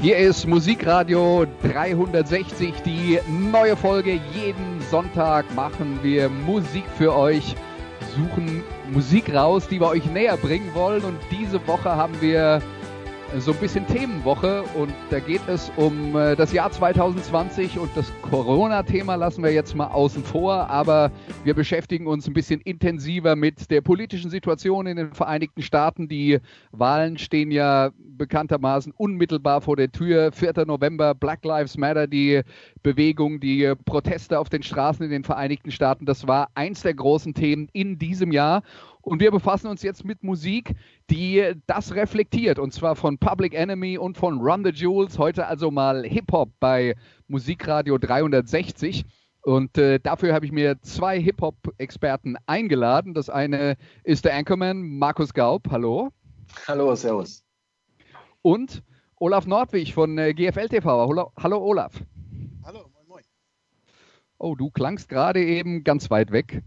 Hier ist Musikradio 360, die neue Folge. Jeden Sonntag machen wir Musik für euch, suchen Musik raus, die wir euch näher bringen wollen. Und diese Woche haben wir so ein bisschen Themenwoche und da geht es um äh, das Jahr 2020 und das Corona-Thema lassen wir jetzt mal außen vor, aber wir beschäftigen uns ein bisschen intensiver mit der politischen Situation in den Vereinigten Staaten. Die Wahlen stehen ja bekanntermaßen unmittelbar vor der Tür. 4. November, Black Lives Matter, die Bewegung, die Proteste auf den Straßen in den Vereinigten Staaten, das war eins der großen Themen in diesem Jahr. Und wir befassen uns jetzt mit Musik, die das reflektiert. Und zwar von Public Enemy und von Run the Jewels. Heute also mal Hip-Hop bei Musikradio 360. Und äh, dafür habe ich mir zwei Hip-Hop-Experten eingeladen. Das eine ist der Anchorman Markus Gaub. Hallo. Hallo, Servus. Und Olaf Nordwig von äh, GFL TV. Hallo, hallo Olaf. Hallo, moin moin. Oh, du klangst gerade eben ganz weit weg.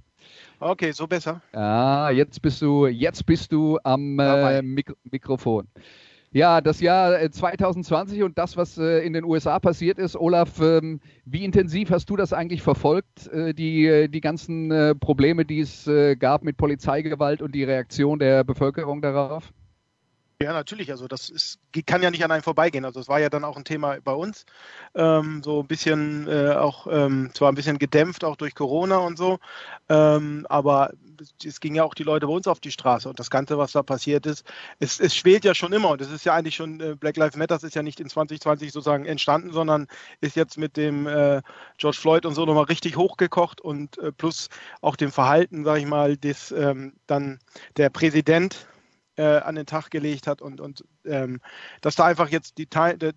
Okay, so besser. Ah, jetzt bist du, jetzt bist du am äh, Mik Mikrofon. Ja, das Jahr 2020 äh, und das, was äh, in den USA passiert ist. Olaf, ähm, wie intensiv hast du das eigentlich verfolgt, äh, die, äh, die ganzen äh, Probleme, die es gab mit Polizeigewalt und die Reaktion der Bevölkerung darauf? Ja, natürlich. Also das ist, kann ja nicht an einem vorbeigehen. Also es war ja dann auch ein Thema bei uns. Ähm, so ein bisschen äh, auch, ähm, zwar ein bisschen gedämpft auch durch Corona und so, ähm, aber es ging ja auch die Leute bei uns auf die Straße und das Ganze, was da passiert ist, es, es schwelt ja schon immer und es ist ja eigentlich schon, äh, Black Lives Matter ist ja nicht in 2020 sozusagen entstanden, sondern ist jetzt mit dem äh, George Floyd und so nochmal richtig hochgekocht und äh, plus auch dem Verhalten, sage ich mal, des ähm, dann der Präsident äh, an den Tag gelegt hat und, und ähm, dass da einfach jetzt die,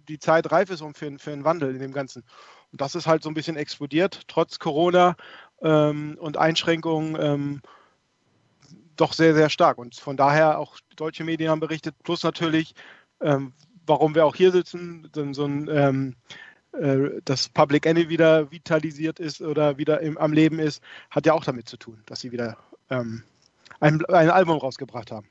die Zeit reif ist um für, für einen Wandel in dem Ganzen. Und das ist halt so ein bisschen explodiert, trotz Corona ähm, und Einschränkungen ähm, doch sehr, sehr stark. Und von daher auch deutsche Medien haben berichtet, plus natürlich, ähm, warum wir auch hier sitzen, so, ein ähm, äh, dass Public Enemy wieder vitalisiert ist oder wieder im, am Leben ist, hat ja auch damit zu tun, dass sie wieder ähm, ein, ein Album rausgebracht haben.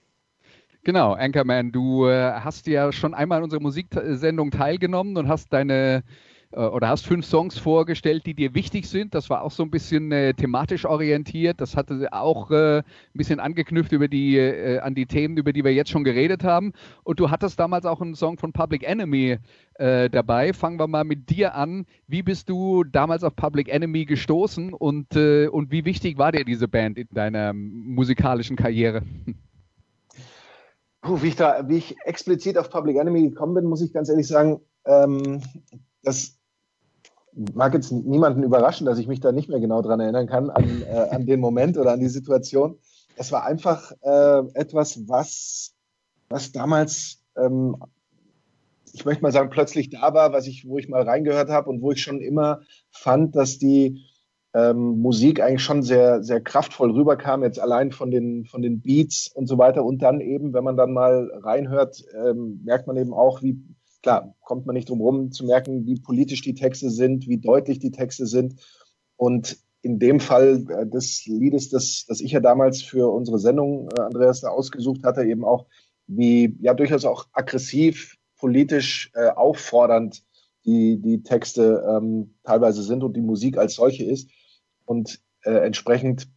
Genau, Anchorman, du äh, hast ja schon einmal an unserer Musiksendung teilgenommen und hast deine äh, oder hast fünf Songs vorgestellt, die dir wichtig sind. Das war auch so ein bisschen äh, thematisch orientiert. Das hatte auch äh, ein bisschen angeknüpft über die, an die Themen, über die wir jetzt schon geredet haben. Und du hattest damals auch einen Song von Public Enemy dabei. Fangen wir mal mit dir an. Wie bist du damals auf Public Enemy gestoßen und, und wie wichtig war dir diese Band in deiner musikalischen Karriere? Wie, ich da, wie ich explizit auf Public Enemy gekommen bin, muss ich ganz ehrlich sagen, ähm, das mag jetzt niemanden überraschen, dass ich mich da nicht mehr genau dran erinnern kann, an, äh, an den Moment oder an die Situation. Es war einfach äh, etwas, was, was damals, ähm, ich möchte mal sagen, plötzlich da war, was ich, wo ich mal reingehört habe und wo ich schon immer fand, dass die ähm, Musik eigentlich schon sehr, sehr kraftvoll rüberkam, jetzt allein von den, von den Beats und so weiter. Und dann eben, wenn man dann mal reinhört, ähm, merkt man eben auch, wie, klar, kommt man nicht drum rum zu merken, wie politisch die Texte sind, wie deutlich die Texte sind. Und in dem Fall äh, des Liedes, das, das ich ja damals für unsere Sendung, äh, Andreas, da ausgesucht hatte, eben auch, wie ja durchaus auch aggressiv, politisch äh, auffordernd die, die Texte ähm, teilweise sind und die Musik als solche ist. Und äh, entsprechend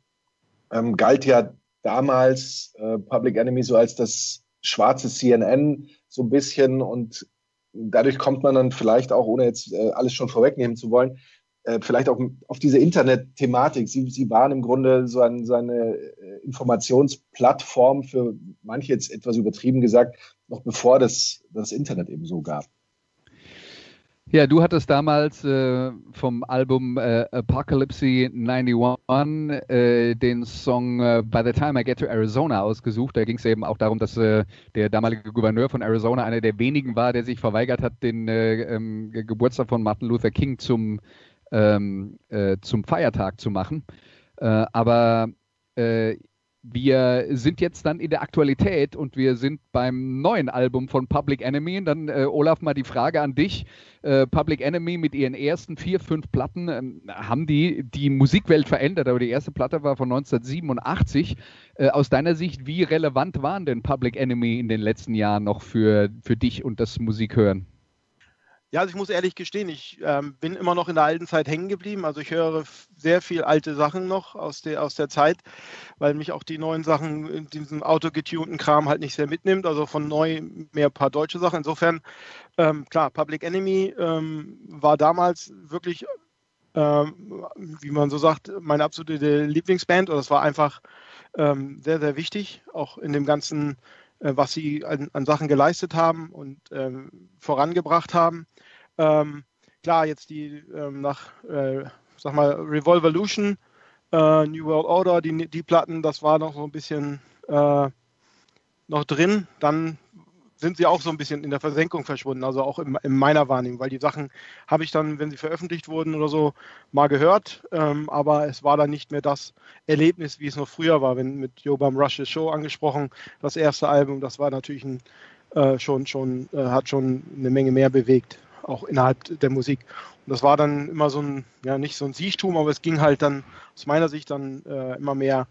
ähm, galt ja damals äh, Public Enemy so als das schwarze CNN so ein bisschen und dadurch kommt man dann vielleicht auch, ohne jetzt äh, alles schon vorwegnehmen zu wollen, äh, vielleicht auch auf diese Internet-Thematik. Sie, sie waren im Grunde so, ein, so eine äh, Informationsplattform für manche jetzt etwas übertrieben gesagt, noch bevor das das Internet eben so gab. Ja, du hattest damals äh, vom Album äh, Apocalypse 91 äh, den Song äh, By the Time I Get to Arizona ausgesucht. Da ging es eben auch darum, dass äh, der damalige Gouverneur von Arizona einer der wenigen war, der sich verweigert hat, den äh, ähm, Geburtstag von Martin Luther King zum, ähm, zum Feiertag zu machen. aber wir sind jetzt dann in der Aktualität und wir sind beim neuen Album von Public Enemy. Und dann, äh, Olaf, mal die Frage an dich. Äh, Public Enemy mit ihren ersten vier, fünf Platten, äh, haben die die Musikwelt verändert? Aber die erste Platte war von 1987. Äh, aus deiner Sicht, wie relevant waren denn Public Enemy in den letzten Jahren noch für, für dich und das Musikhören? Ja, also ich muss ehrlich gestehen, ich ähm, bin immer noch in der alten Zeit hängen geblieben. Also ich höre sehr viel alte Sachen noch aus der, aus der Zeit, weil mich auch die neuen Sachen in diesem autogetunten Kram halt nicht sehr mitnimmt. Also von neu mehr ein paar deutsche Sachen. Insofern, ähm, klar, Public Enemy ähm, war damals wirklich, ähm, wie man so sagt, meine absolute Lieblingsband. Und das war einfach ähm, sehr, sehr wichtig, auch in dem ganzen äh, was sie an, an, Sachen geleistet haben und ähm, vorangebracht haben. Ähm, klar, jetzt die ähm, nach, äh, sag mal, Revolvolution, äh, New World Order, die, die Platten, das war noch so ein bisschen äh, noch drin. Dann sind sie auch so ein bisschen in der Versenkung verschwunden, also auch in, in meiner Wahrnehmung, weil die Sachen habe ich dann, wenn sie veröffentlicht wurden oder so, mal gehört, ähm, aber es war dann nicht mehr das Erlebnis, wie es noch früher war, wenn mit Jobam Rush's Show angesprochen, das erste Album, das war natürlich ein, äh, schon, schon, äh, hat schon eine Menge mehr bewegt, auch innerhalb der Musik. Und das war dann immer so ein, ja, nicht so ein Siechtum, aber es ging halt dann aus meiner Sicht dann äh, immer mehr,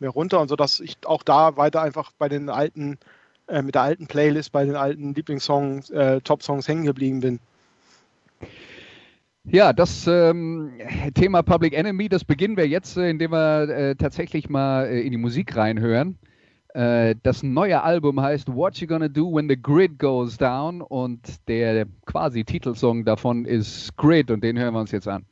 mehr runter und so, dass ich auch da weiter einfach bei den alten äh, mit der alten Playlist bei den alten Lieblingssongs, äh, Top-Songs hängen geblieben bin. Ja, das ähm, Thema Public Enemy, das beginnen wir jetzt, äh, indem wir äh, tatsächlich mal äh, in die Musik reinhören. Äh, das neue Album heißt What You Gonna Do When the Grid Goes Down und der quasi Titelsong davon ist Grid und den hören wir uns jetzt an.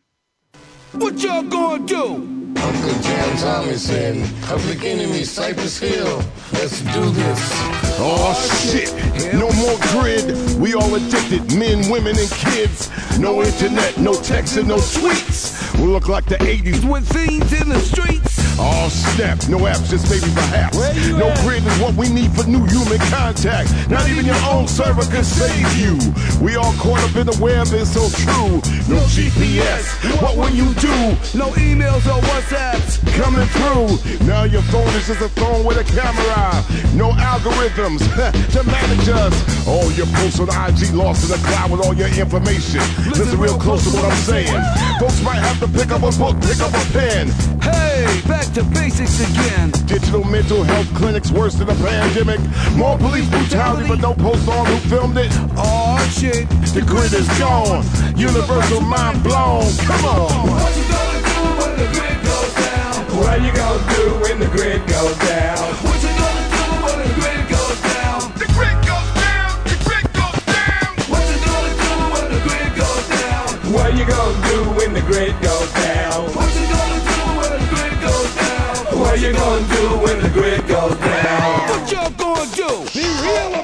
What y'all gonna do? Uncle Jam Thomason, Public Enemy, Cypress Hill. Let's do this. Oh shit, no more grid. We all addicted, men, women, and kids. No internet, no text, and no tweets. We look like the 80s with fiends in the streets. Oh snap, no apps, just maybe perhaps. No at? grid is what we need for new human contact. Not even your own server can save you. We all caught up in the web, it's so true. No GPS, what will you do? No emails or WhatsApps coming through. Now your phone is just a phone with a camera. No algorithms to manage us. All your posts on IG lost in the cloud with all your information. Listen real close to what I'm saying. Folks might have to pick up a book, pick up a pen. Hey, back to basics again. Digital mental health clinics worse than a pandemic. More police brutality, but no post on who filmed it. Oh shit, the grid is gone. Universal mind blown. Come on. What you gonna do when the grid goes down? What you gonna do when the grid goes down? What you gonna do when the grid goes down? What you gonna do when the grid goes down? What y'all gonna do? Be real.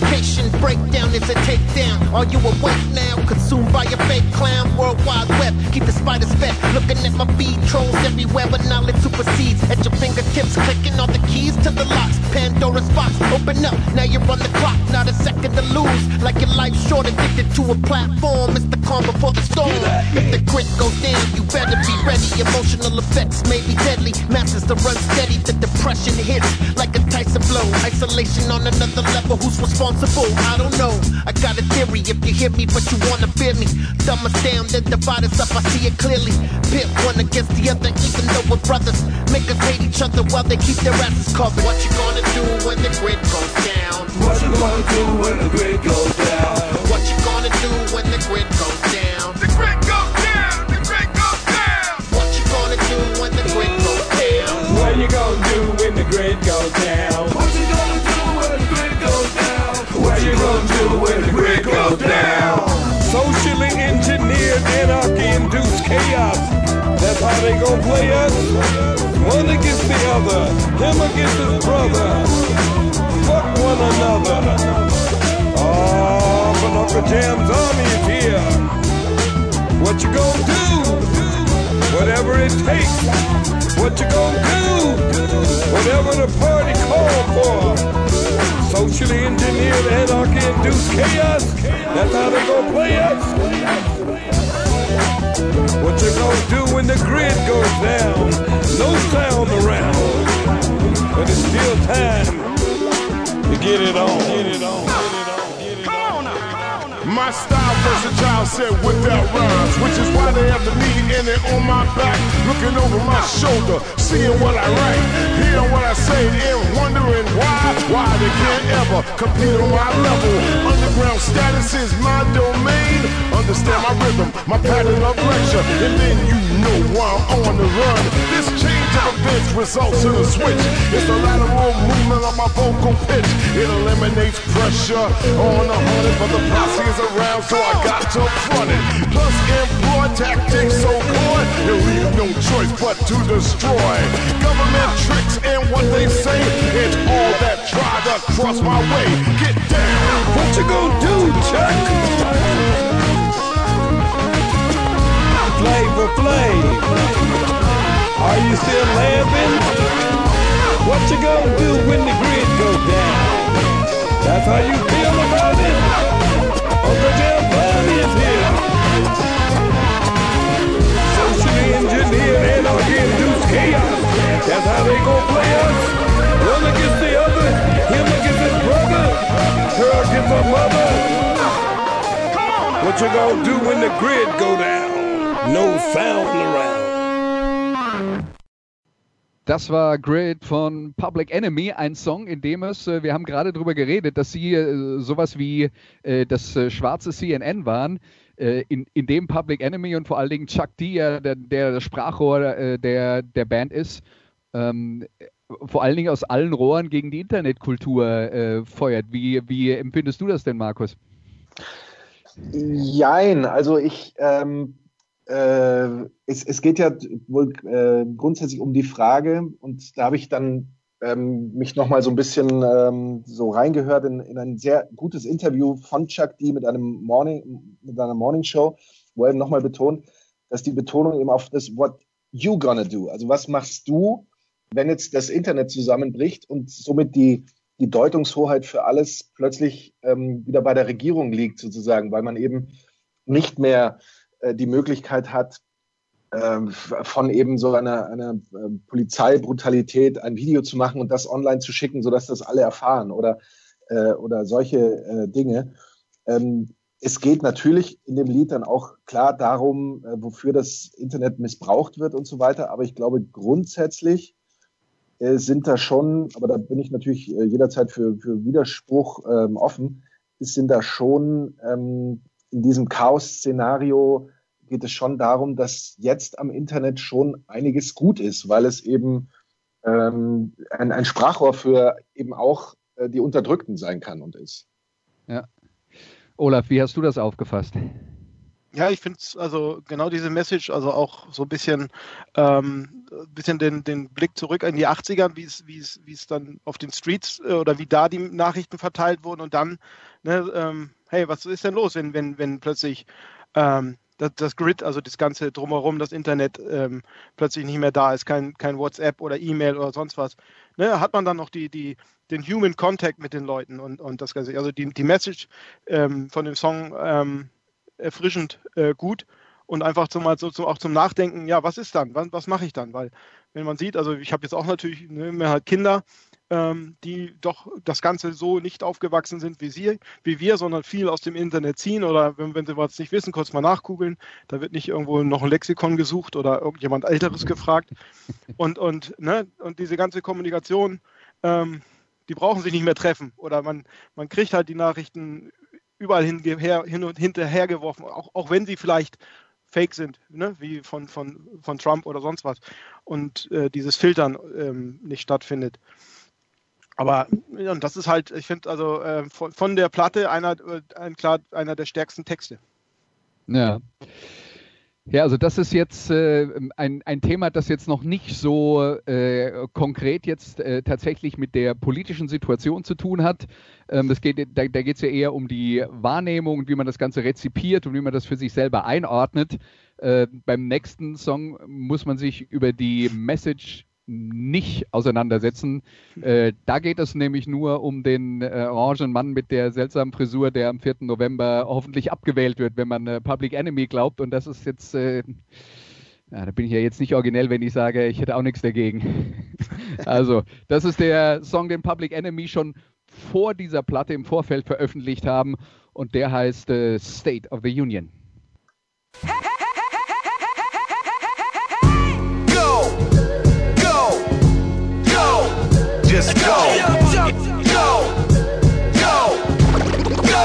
Communication breakdown is a takedown. Are you awake now? Consumed by a fake clown. World Wide Web. Keep the spiders fed. Looking at my feed. Trolls everywhere, but knowledge supersedes. At your fingertips, clicking all the keys to the locks. Pandora's box. Open up. Now you're on the clock. Not a second to lose. Like your life short. Addicted to a platform. It's the calm before the storm. If the grit goes down, you better be ready. Emotional effects may be deadly. Masses to run steady. The depression hits like a Tyson blow. Isolation on another level. Who's responsible? I don't know. I got a theory if you hear me, but you wanna fear me. Dumb us down, then divide us up, I see it clearly. Pit one against the other, even though we're brothers. Make us hate each other while they keep their asses covered. What you gonna do when the grid goes down? What you gonna do when the grid goes down? What you gonna do when the grid goes down? The grid gonna play us. One against the other, him against his brother. Fuck one another. Oh but Uncle Jam's army is here. What you gonna do? Whatever it takes. What you gonna do? Whatever the party call for. Socially engineered anarchy induced chaos. That's how they gonna play us. What you gonna do when the grid goes down? No sound around. But it's still time to get it on. Get it on. My style versatile said without rhymes, which is why they have the me in it on my back, looking over my shoulder, seeing what I write, hearing what I say, and wondering why, why they can't ever compete on my level. Underground status is my domain. Understand my rhythm, my pattern of lecture, and then you know why I'm on the run. This change of events results in a switch. It's a lateral movement of my vocal pitch. It eliminates pressure on the hundred, but the posse is around, so I got to front it. Plus, employ tactics so good, you leave no choice but to destroy. Government tricks and what they say, it's all that try to cross my way. Get down. What you gonna do, Chuck? Flavor Flav. Are you still laughing? What you gonna do when the grid goes down? That's how you feel about it? That's how they gonna play us. One against the other, him against his brother, her against her mother. What you gonna do when the grid go down? No sound around. Das war Grid von Public Enemy, ein Song, in dem es, äh, wir haben gerade darüber geredet, dass sie äh, sowas wie äh, das schwarze CNN waren, in, in dem Public Enemy und vor allen Dingen Chuck D, der, der das Sprachrohr äh, der, der Band ist, ähm, vor allen Dingen aus allen Rohren gegen die Internetkultur feuert. Wie, wie empfindest du das denn, Markus? Jein, also ich, ähm, äh, es, es geht ja wohl äh, grundsätzlich um die Frage, und da habe ich dann ähm, mich nochmal so ein bisschen ähm, so reingehört in, in ein sehr gutes Interview von Chuck D mit einem Morning, mit einer Morning Show, wo er nochmal betont, dass die Betonung eben auf das What you gonna do, also was machst du, wenn jetzt das Internet zusammenbricht und somit die, die Deutungshoheit für alles plötzlich ähm, wieder bei der Regierung liegt, sozusagen, weil man eben nicht mehr äh, die Möglichkeit hat, von eben so einer, einer äh, Polizeibrutalität ein Video zu machen und das online zu schicken, sodass das alle erfahren oder, äh, oder solche äh, Dinge. Ähm, es geht natürlich in dem Lied dann auch klar darum, äh, wofür das Internet missbraucht wird und so weiter. Aber ich glaube, grundsätzlich äh, sind da schon, aber da bin ich natürlich äh, jederzeit für, für Widerspruch ähm, offen, sind da schon ähm, in diesem Chaos-Szenario geht es schon darum, dass jetzt am Internet schon einiges gut ist, weil es eben ähm, ein, ein Sprachrohr für eben auch äh, die Unterdrückten sein kann und ist. Ja. Olaf, wie hast du das aufgefasst? Ja, ich finde also genau diese Message, also auch so ein bisschen, ähm, bisschen den, den Blick zurück in die 80er, wie es, wie es, wie es dann auf den Streets äh, oder wie da die Nachrichten verteilt wurden und dann, ne, ähm, hey, was ist denn los, wenn, wenn, wenn plötzlich ähm, das, das, Grid, also das ganze drumherum, das Internet ähm, plötzlich nicht mehr da ist, kein, kein WhatsApp oder E-Mail oder sonst was. Ne, hat man dann noch die, die, den Human Contact mit den Leuten und, und das Ganze. Also die, die Message ähm, von dem Song ähm, erfrischend äh, gut und einfach zum, so, zum, auch zum Nachdenken, ja, was ist dann? Was, was mache ich dann? Weil, wenn man sieht, also ich habe jetzt auch natürlich ne, mehr halt Kinder, ähm, die doch das Ganze so nicht aufgewachsen sind wie sie, wie wir, sondern viel aus dem Internet ziehen oder wenn, wenn sie was nicht wissen, kurz mal nachgoogeln. Da wird nicht irgendwo noch ein Lexikon gesucht oder irgendjemand Älteres gefragt. Und, und, ne, und diese ganze Kommunikation, ähm, die brauchen sich nicht mehr treffen. Oder man, man kriegt halt die Nachrichten überall hin, hin und hinterher geworfen, auch, auch wenn sie vielleicht fake sind, ne? wie von, von, von Trump oder sonst was. Und äh, dieses Filtern ähm, nicht stattfindet. Aber ja, das ist halt, ich finde, also äh, von, von, der Platte einer, äh, ein, klar, einer der stärksten Texte. Ja. Ja, also das ist jetzt äh, ein, ein Thema, das jetzt noch nicht so äh, konkret jetzt äh, tatsächlich mit der politischen Situation zu tun hat. Ähm, das geht, da da geht es ja eher um die Wahrnehmung und wie man das Ganze rezipiert und wie man das für sich selber einordnet. Äh, beim nächsten Song muss man sich über die Message nicht auseinandersetzen. Äh, da geht es nämlich nur um den äh, orangen Mann mit der seltsamen Frisur, der am 4. November hoffentlich abgewählt wird, wenn man äh, Public Enemy glaubt. Und das ist jetzt, äh, ja, da bin ich ja jetzt nicht originell, wenn ich sage, ich hätte auch nichts dagegen. also, das ist der Song, den Public Enemy schon vor dieser Platte im Vorfeld veröffentlicht haben. Und der heißt äh, State of the Union. Just go. Go, go, go,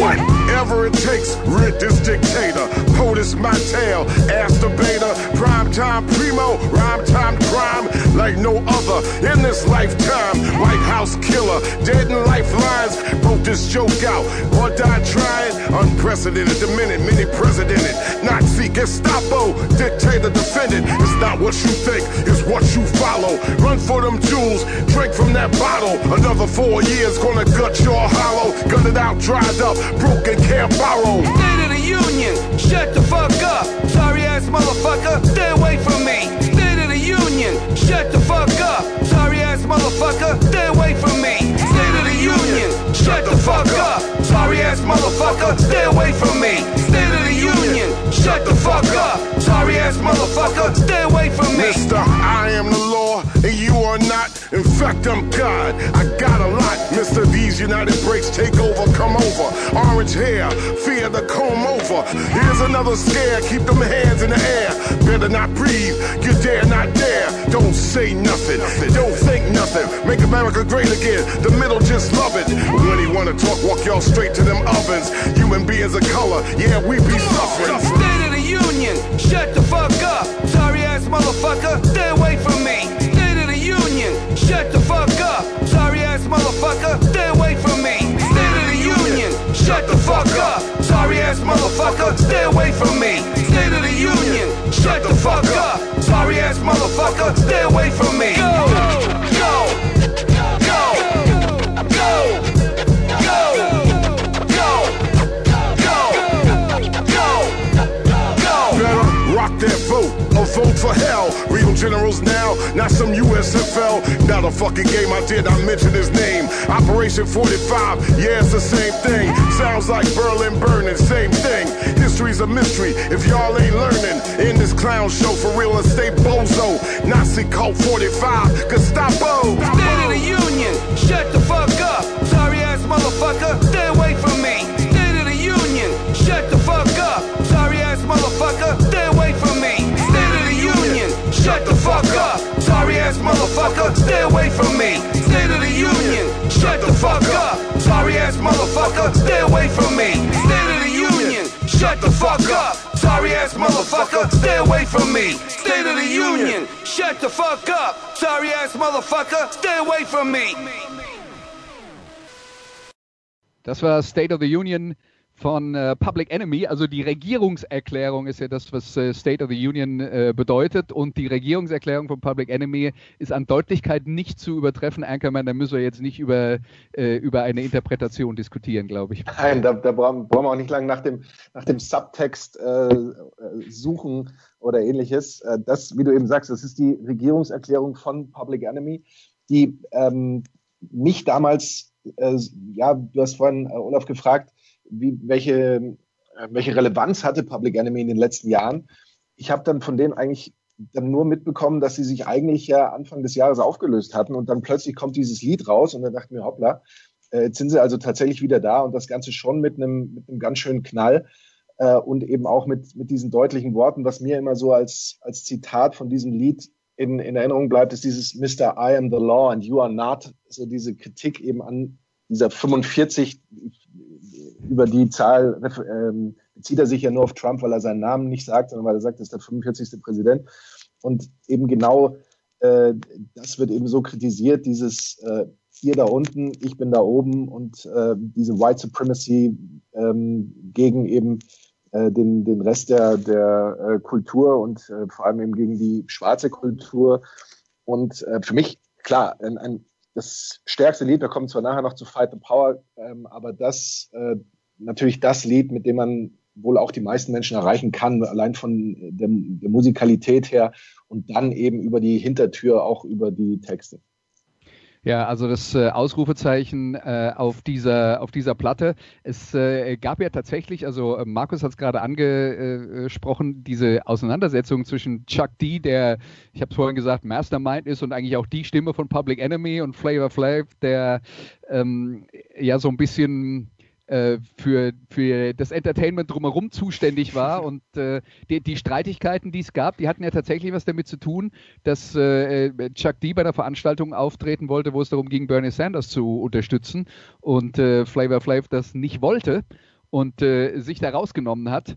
Whatever it takes, rid this dictator. POTUS my tail, the. Prime time primo, rhyme time crime like no other in this lifetime. White House killer, dead in lifelines. Broke this joke out or die trying. Unprecedented, the minute, many presidented. Nazi, Gestapo, dictator, defendant. It's not what you think, it's what you follow. Run for them jewels, drink from that bottle. Another four years gonna gut your hollow. Gun it out, dried up, broken, can't borrow. Union, shut the fuck up. Sorry ass motherfucker, stay away from me. State of the Union, shut the fuck up. Sorry ass motherfucker, stay away from me. State of the Union, shut the fuck up. Sorry ass motherfucker, stay away from me. State of the Union, shut the fuck up. Sorry ass motherfucker, stay away from me. Mister, I am the law and you are not. In fact, I'm God. I got a United breaks take over, come over. Orange hair, fear the comb over. Here's another scare, keep them hands in the air. Better not breathe, you dare not dare. Don't say nothing, don't think nothing. Make America great again, the middle just love it. When he wanna talk, walk y'all straight to them ovens. Human beings of color, yeah, we be suffering. State of the Union, shut the fuck up. Sorry ass motherfucker, stay away from me. State of the Union, shut the fuck up. Sorry ass motherfucker, stay shut the fuck up. Sorry ass motherfucker, stay away from me. State of the Union, shut the fuck up. Sorry ass motherfucker, stay away from me. Go, for hell. Real generals now, not some USFL. Not a fucking game I did, I mention his name. Operation 45, yeah, it's the same thing. Sounds like Berlin burning, same thing. History's a mystery if y'all ain't learning. In this clown show for real estate bozo. Nazi cult 45, Gestapo. State of the Union, shut the fuck up. Sorry ass motherfucker, Sorry ass motherfucker, stay away from me. State of the Union, shut the fuck up. Sorry ass motherfucker, stay away from me. State of the Union, shut the fuck up. Sorry ass motherfucker, stay away from me. State of the Union, shut the fuck up. Sorry ass motherfucker, stay away from me. Das war State of the Union von äh, Public Enemy. Also die Regierungserklärung ist ja das, was äh, State of the Union äh, bedeutet. Und die Regierungserklärung von Public Enemy ist an Deutlichkeit nicht zu übertreffen. Anchorman, da müssen wir jetzt nicht über, äh, über eine Interpretation diskutieren, glaube ich. Nein, da, da brauchen, wir auch nicht lange nach dem, nach dem Subtext äh, suchen oder ähnliches. Äh, das, wie du eben sagst, das ist die Regierungserklärung von Public Enemy, die ähm, mich damals, ja, du hast vorhin, Olaf, gefragt, wie, welche, äh, welche Relevanz hatte Public Enemy in den letzten Jahren. Ich habe dann von denen eigentlich dann nur mitbekommen, dass sie sich eigentlich ja Anfang des Jahres aufgelöst hatten und dann plötzlich kommt dieses Lied raus und dann dachte ich mir, hoppla, äh, jetzt sind sie also tatsächlich wieder da und das Ganze schon mit einem, mit einem ganz schönen Knall äh, und eben auch mit, mit diesen deutlichen Worten, was mir immer so als, als Zitat von diesem Lied in, in Erinnerung bleibt, ist dieses Mr. I am the law and you are not, so diese Kritik eben an dieser 45, über die Zahl ähm, bezieht er sich ja nur auf Trump, weil er seinen Namen nicht sagt, sondern weil er sagt, er ist der 45. Präsident. Und eben genau äh, das wird eben so kritisiert, dieses äh, ihr da unten, ich bin da oben und äh, diese White Supremacy ähm, gegen eben äh, den, den Rest der, der äh, Kultur und äh, vor allem eben gegen die schwarze Kultur. Und äh, für mich, klar, ein, ein, das stärkste Lied, wir kommen zwar nachher noch zu Fight the Power, ähm, aber das äh, natürlich das Lied, mit dem man wohl auch die meisten Menschen erreichen kann, allein von der, der Musikalität her und dann eben über die Hintertür auch über die Texte. Ja, also das äh, Ausrufezeichen äh, auf dieser auf dieser Platte. Es äh, gab ja tatsächlich, also Markus hat es gerade angesprochen, diese Auseinandersetzung zwischen Chuck D, der, ich habe es vorhin gesagt, Mastermind ist und eigentlich auch die Stimme von Public Enemy und Flavor Flav, der ähm, ja so ein bisschen äh, für, für das Entertainment drumherum zuständig war. Und äh, die, die, Streitigkeiten, die es gab, die hatten ja tatsächlich was damit zu tun, dass äh, Chuck D bei einer Veranstaltung auftreten wollte, wo es darum ging, Bernie Sanders zu unterstützen und äh, Flavor Flav das nicht wollte und äh, sich da rausgenommen hat.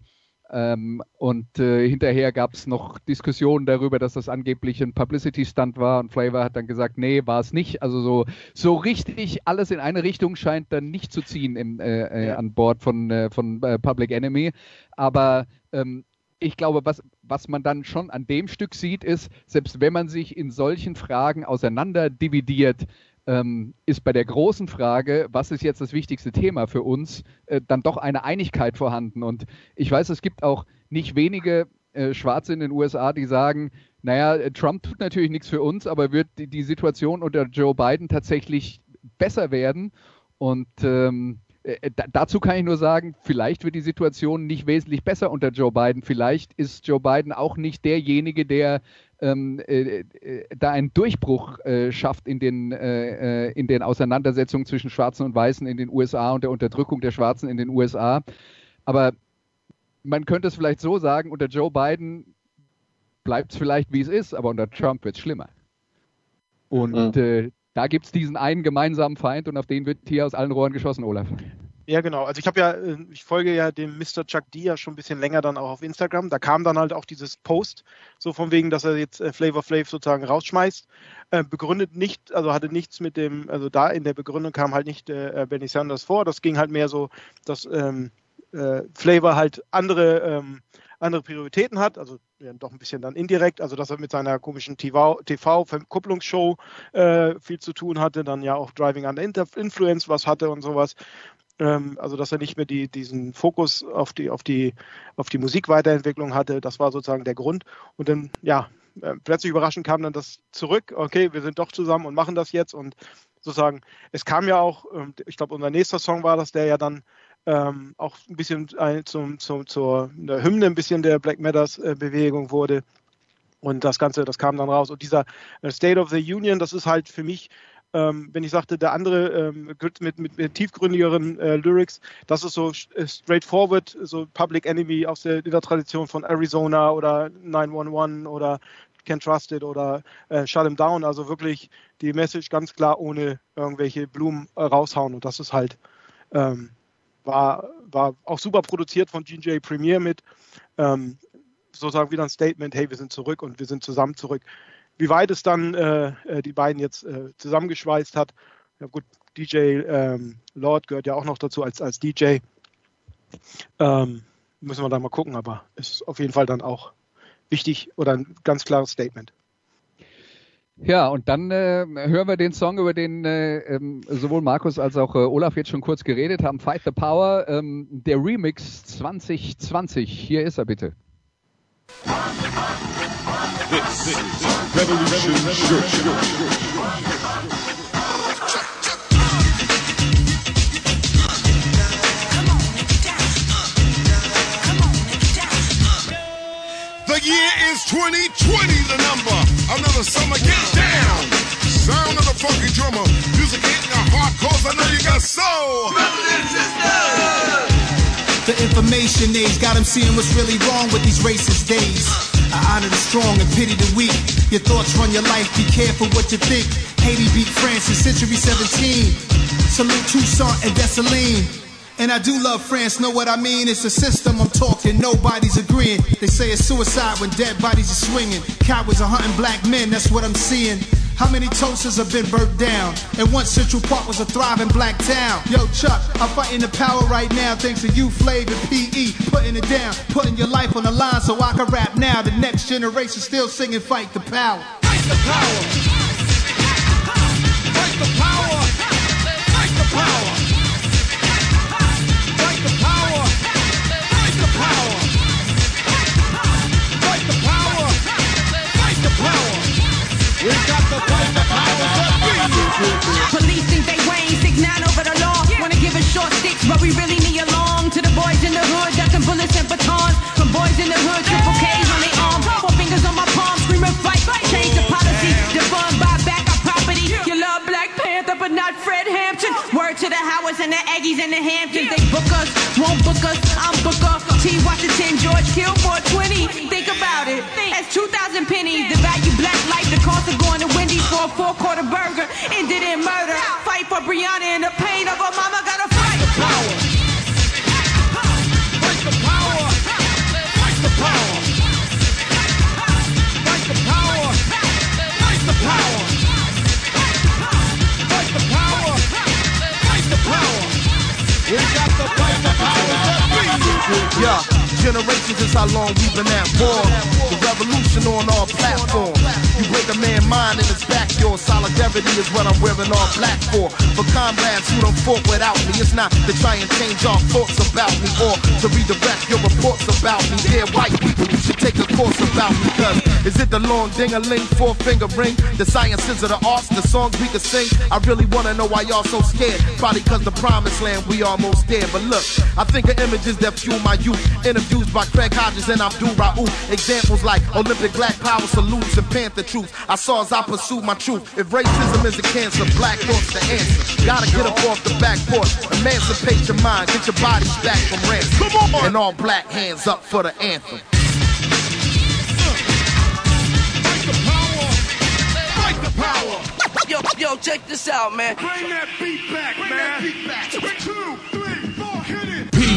Ähm, und äh, hinterher gab es noch Diskussionen darüber, dass das angeblich ein Publicity-Stunt war. Und Flavor hat dann gesagt, nee, war es nicht. Also so, so richtig alles in eine Richtung scheint dann nicht zu ziehen im, äh, äh, an Bord von, äh, von äh, Public Enemy. Aber ähm, ich glaube, was, was man dann schon an dem Stück sieht, ist, selbst wenn man sich in solchen Fragen auseinander dividiert, ähm, ist bei der großen Frage, was ist jetzt das wichtigste Thema für uns, äh, dann doch eine Einigkeit vorhanden. Und ich weiß, es gibt auch nicht wenige äh, Schwarze in den USA, die sagen, naja, Trump tut natürlich nichts für uns, aber wird die, die Situation unter Joe Biden tatsächlich besser werden? Und ähm, äh, dazu kann ich nur sagen, vielleicht wird die Situation nicht wesentlich besser unter Joe Biden. Vielleicht ist Joe Biden auch nicht derjenige, der ähm, äh, äh, da einen Durchbruch äh, schafft in den, äh, äh, in den Auseinandersetzungen zwischen Schwarzen und Weißen in den USA und der Unterdrückung der Schwarzen in den USA. Aber man könnte es vielleicht so sagen, unter Joe Biden bleibt es vielleicht, wie es ist, aber unter Trump wird es schlimmer. Und mhm. da gibt es diesen einen gemeinsamen Feind und auf den wird hier aus allen Rohren geschossen, Olaf. Ja, genau. Also ich habe ja, äh, ich folge ja dem Mr. Chuck D ja schon ein bisschen länger dann auch auf Instagram. Da kam dann halt auch dieses Post, so von wegen, dass er jetzt äh, Flavor Flav sozusagen rausschmeißt. Äh, begründet nicht, also hatte nichts mit dem, also da in der Begründung kam halt nicht äh, Benny Sanders vor. Das ging halt mehr so, dass ähm, äh, Flavor halt andere, ähm, andere Prioritäten hat, also ja, doch ein bisschen dann indirekt, also dass er mit seiner komischen TV-Verkupplungsshow äh, viel zu tun hatte, dann ja auch Driving Under Influence was hatte und sowas. Ähm, also dass er nicht mehr die, diesen Fokus auf die, auf die, auf die Musikweiterentwicklung hatte. Das war sozusagen der Grund. Und dann, ja, äh, plötzlich überraschend kam dann das zurück, okay, wir sind doch zusammen und machen das jetzt. Und sozusagen, es kam ja auch, ähm, ich glaube, unser nächster Song war das, der ja dann ähm, auch ein bisschen ein, zum, zum, zur Hymne ein bisschen der Black Matters äh, Bewegung wurde. Und das Ganze, das kam dann raus. Und dieser äh, State of the Union, das ist halt für mich ähm, wenn ich sagte, der andere ähm, mit, mit, mit tiefgründigeren äh, Lyrics, das ist so äh, straightforward, so Public Enemy aus der, der Tradition von Arizona oder 911 oder Can't Trust It oder äh, Shut Him Down. Also wirklich die Message ganz klar ohne irgendwelche Blumen äh, raushauen. Und das ist halt, ähm, war, war auch super produziert von GJ Premier mit. Ähm, sozusagen wieder ein Statement, hey, wir sind zurück und wir sind zusammen zurück. Wie weit es dann äh, äh, die beiden jetzt äh, zusammengeschweißt hat, ja gut, DJ ähm, Lord gehört ja auch noch dazu als, als DJ. Ähm, müssen wir da mal gucken, aber es ist auf jeden Fall dann auch wichtig oder ein ganz klares Statement. Ja, und dann äh, hören wir den Song, über den äh, ähm, sowohl Markus als auch äh, Olaf jetzt schon kurz geredet haben, Fight the Power, ähm, der Remix 2020. Hier ist er bitte. This is Revolution The year is 2020, the number. Another summer, get down. Sound of the funky drummer. Music hitting your heart, cause I know you got soul. The information age got them seeing what's really wrong with these racist days. I honor the strong and pity the weak. Your thoughts run your life, be careful what you think. Haiti beat France in century 17. Salute Toussaint and Dessalines. And I do love France, know what I mean? It's a system I'm talking, nobody's agreeing. They say it's suicide when dead bodies are swinging. Cowards are hunting black men, that's what I'm seeing. How many toasters have been burnt down? And once Central Park was a thriving black town. Yo, Chuck, I'm fighting the power right now thanks to you, Flav and PE. Putting it down, putting your life on the line so I can rap now. The next generation still singing Fight the Power. Fight the power. Fight the power. Fight the power. Fight the power. Fight the power. Fight the power. Fight the power. We got to Police think they Wayne, six nine over the law. Wanna give us short sticks, but we really need a long. To the boys in the hood, ducking bullets and batons. From boys in the hood, triple K's on their arm. Four fingers on my palm, screaming fight. Change the policy, defund, buy back our property. You love Black Panther, but not Fred Hampton. Word to the Howards and the Aggies and the Hamptons. They book us, won't book us. I'm book Booker. T. Washington, George Gilmore, 20. Think about it. That's 2,000 pennies. Going to Wendy's for a four quarter burger. Ended in murder. Fight for Brianna and the pain of her mama. Gotta fight. power. Fight the power. Fight the power. Fight the power. Fight the power. Fight the power. Fight the power. We got to fight the power Yeah, generations is how long we've been at war. The revolution on our platform. You break a man's mind in his backyard. Solidarity is what I'm wearing all black for. For comrades who don't fought without me, it's not to try and change our thoughts about me or to redirect your reports about me. Dear white people, you should take a course about me. Cause is it the long ding-a-ling, four finger ring? The sciences of the arts, the songs we can sing? I really wanna know why y'all so scared. Probably cause the promised land we almost there. But look, I think of images that fuel my youth. Interviews by Craig Hodges and Abdul Raouf. Examples like Olympic black power salutes and Panther truth. I saw as I pursued my truth. If racism is a cancer, black thought's the answer. Gotta get up off the back porch. Emancipate your mind, get your bodies back from ransom. Come on! And all black hands up for the anthem. Fight the power. Yo, yo, check this out, man. Bring that beat back, man. Two, three, four, hit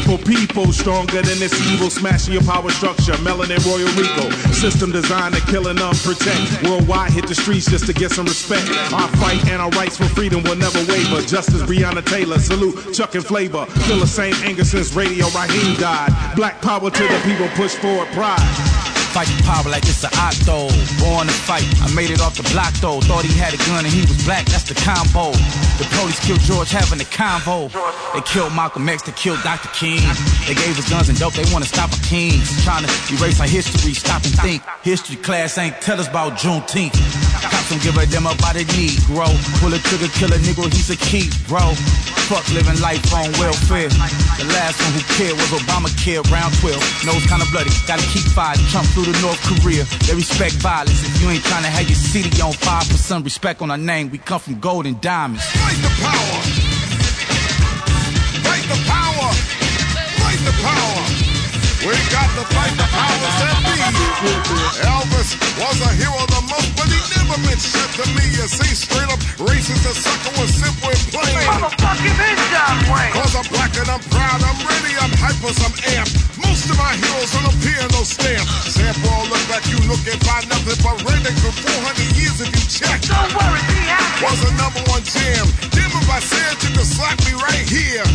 it. People, stronger than this evil, smashing your power structure, melanin Royal Rico. System designed to kill and unprotect. Worldwide hit the streets just to get some respect. Our fight and our rights for freedom will never waver. Justice Breonna Taylor, salute Chuck and Flavor. Feel the same anger since Radio Raheem died. Black power to the people, push forward pride. Fight the power like it's an octo. Born to fight. I made it off the block though. Thought he had a gun and he was black. That's the combo. The police killed George having the convo. They killed Malcolm X. They killed Dr. King. They gave us guns and dope. They want to stop our kings. Trying to erase our history. Stop and think. History class ain't tell us about Juneteenth. Cops don't give a damn about a Negro. Pull a trigger, kill a Negro. He's a key, bro. Fuck living life on welfare. The last one who cared was Obamacare. Round 12. Nose kinda bloody. Gotta keep fighting. Trump through to North Korea. They respect violence. If you ain't trying to have your city on fire for some respect on our name, we come from gold and diamonds. Fight the power. Fight the power. Fight the power. We got to fight the powers that be. Elvis was a hero the most, but he never meant shit to me. You see, straight up racist, the sucker was simple and plain. Motherfucking is John Wayne. Cause I'm black and I'm proud, I'm ready, I'm hyper, I'm amped. Most of my heroes don't appear stamp. Sample all look like you look and find nothing but redneck for 400 years if you check. Don't worry, be happy. Was a number one jam. Damn if I said you could slap me right here.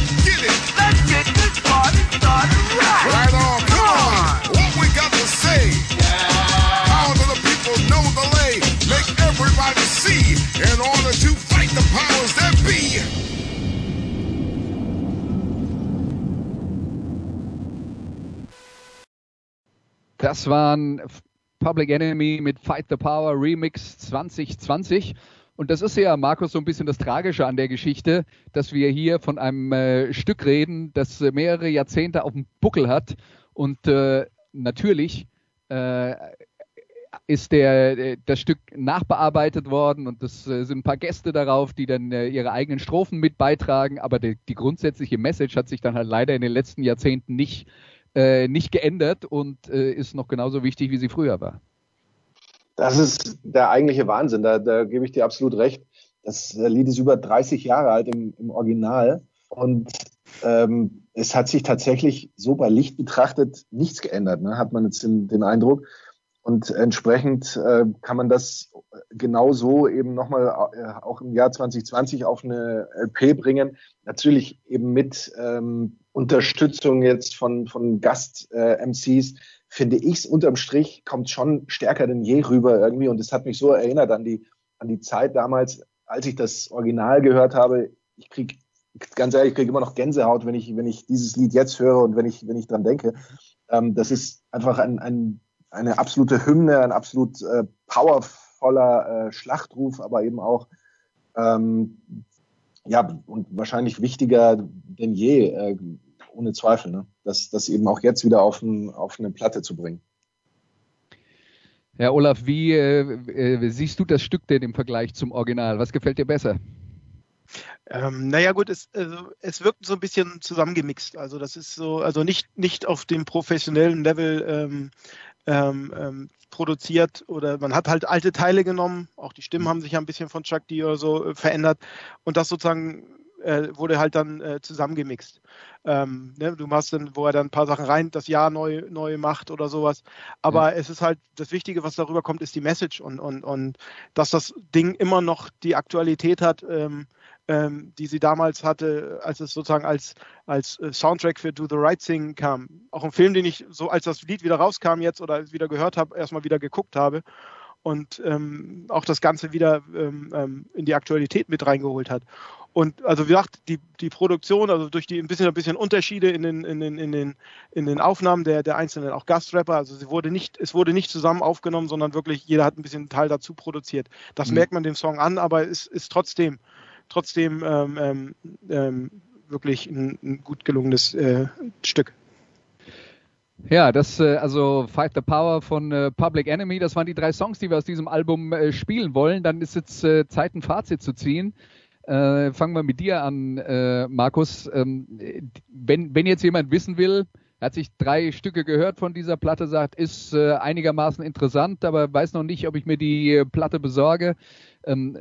Das waren Public Enemy mit Fight the Power Remix 2020. Und das ist ja, Markus, so ein bisschen das Tragische an der Geschichte, dass wir hier von einem äh, Stück reden, das äh, mehrere Jahrzehnte auf dem Buckel hat. Und äh, natürlich äh, ist der, äh, das Stück nachbearbeitet worden und es äh, sind ein paar Gäste darauf, die dann ihre eigenen Strophen mit beitragen. Aber die, die grundsätzliche Message hat sich dann halt leider in den letzten Jahrzehnten nicht, äh, nicht geändert und äh, ist noch genauso wichtig, wie sie früher war. Das ist der eigentliche Wahnsinn, da, da gebe ich dir absolut recht. Das Lied ist über 30 Jahre alt im, im Original und ähm, es hat sich tatsächlich so bei Licht betrachtet nichts geändert, ne? hat man jetzt den, den Eindruck. Und entsprechend äh, kann man das genau so eben nochmal äh, auch im Jahr 2020 auf eine LP bringen. Natürlich eben mit ähm, Unterstützung jetzt von, von Gast-MCs. Äh, finde ich es unterm Strich kommt schon stärker denn je rüber irgendwie. Und es hat mich so erinnert an die, an die Zeit damals, als ich das Original gehört habe. Ich krieg ganz ehrlich, ich kriege immer noch Gänsehaut, wenn ich, wenn ich dieses Lied jetzt höre und wenn ich, wenn ich dran denke. Ähm, das ist einfach ein, ein eine absolute Hymne, ein absolut äh, powervoller äh, Schlachtruf, aber eben auch ähm, ja und wahrscheinlich wichtiger denn je, äh, ohne Zweifel, ne? das, das eben auch jetzt wieder auf, ein, auf eine Platte zu bringen. Ja, Olaf, wie äh, äh, siehst du das Stück denn im Vergleich zum Original? Was gefällt dir besser? Ähm, naja gut, es, also, es wirkt so ein bisschen zusammengemixt. Also das ist so, also nicht, nicht auf dem professionellen Level ähm, ähm, ähm, produziert oder man hat halt alte Teile genommen, auch die Stimmen haben sich ja ein bisschen von Chuck D oder so äh, verändert und das sozusagen äh, wurde halt dann äh, zusammengemixt. Ähm, ne, du machst dann, wo er dann ein paar Sachen rein, das Jahr neu, neu macht oder sowas. Aber ja. es ist halt, das Wichtige, was darüber kommt, ist die Message und, und, und dass das Ding immer noch die Aktualität hat, ähm, ähm, die sie damals hatte, als es sozusagen als, als äh, Soundtrack für Do the Right Thing kam. Auch ein Film, den ich so, als das Lied wieder rauskam jetzt oder wieder gehört habe, erstmal wieder geguckt habe und ähm, auch das Ganze wieder ähm, ähm, in die Aktualität mit reingeholt hat. Und also wie gesagt, die, die Produktion, also durch die ein bisschen ein bisschen Unterschiede in den, in den, in den, in den Aufnahmen der, der einzelnen auch Gastrapper, also sie wurde nicht, es wurde nicht zusammen aufgenommen, sondern wirklich jeder hat ein bisschen Teil dazu produziert. Das mhm. merkt man dem Song an, aber es ist trotzdem trotzdem ähm, ähm, ähm, wirklich ein, ein, gut gelungenes äh, Stück. Ja, das, äh, also Fight the Power von äh, Public Enemy, das waren die drei Songs, die wir aus diesem Album äh, spielen wollen. Dann ist jetzt Zeit, ein Fazit zu ziehen. Äh, fangen wir mit dir an, äh, Markus. Ähm, wenn, wenn jetzt jemand wissen will, hat sich drei Stücke gehört von dieser Platte, sagt, ist äh, einigermaßen interessant, aber weiß noch nicht, ob ich mir die Platte besorge. Ähm,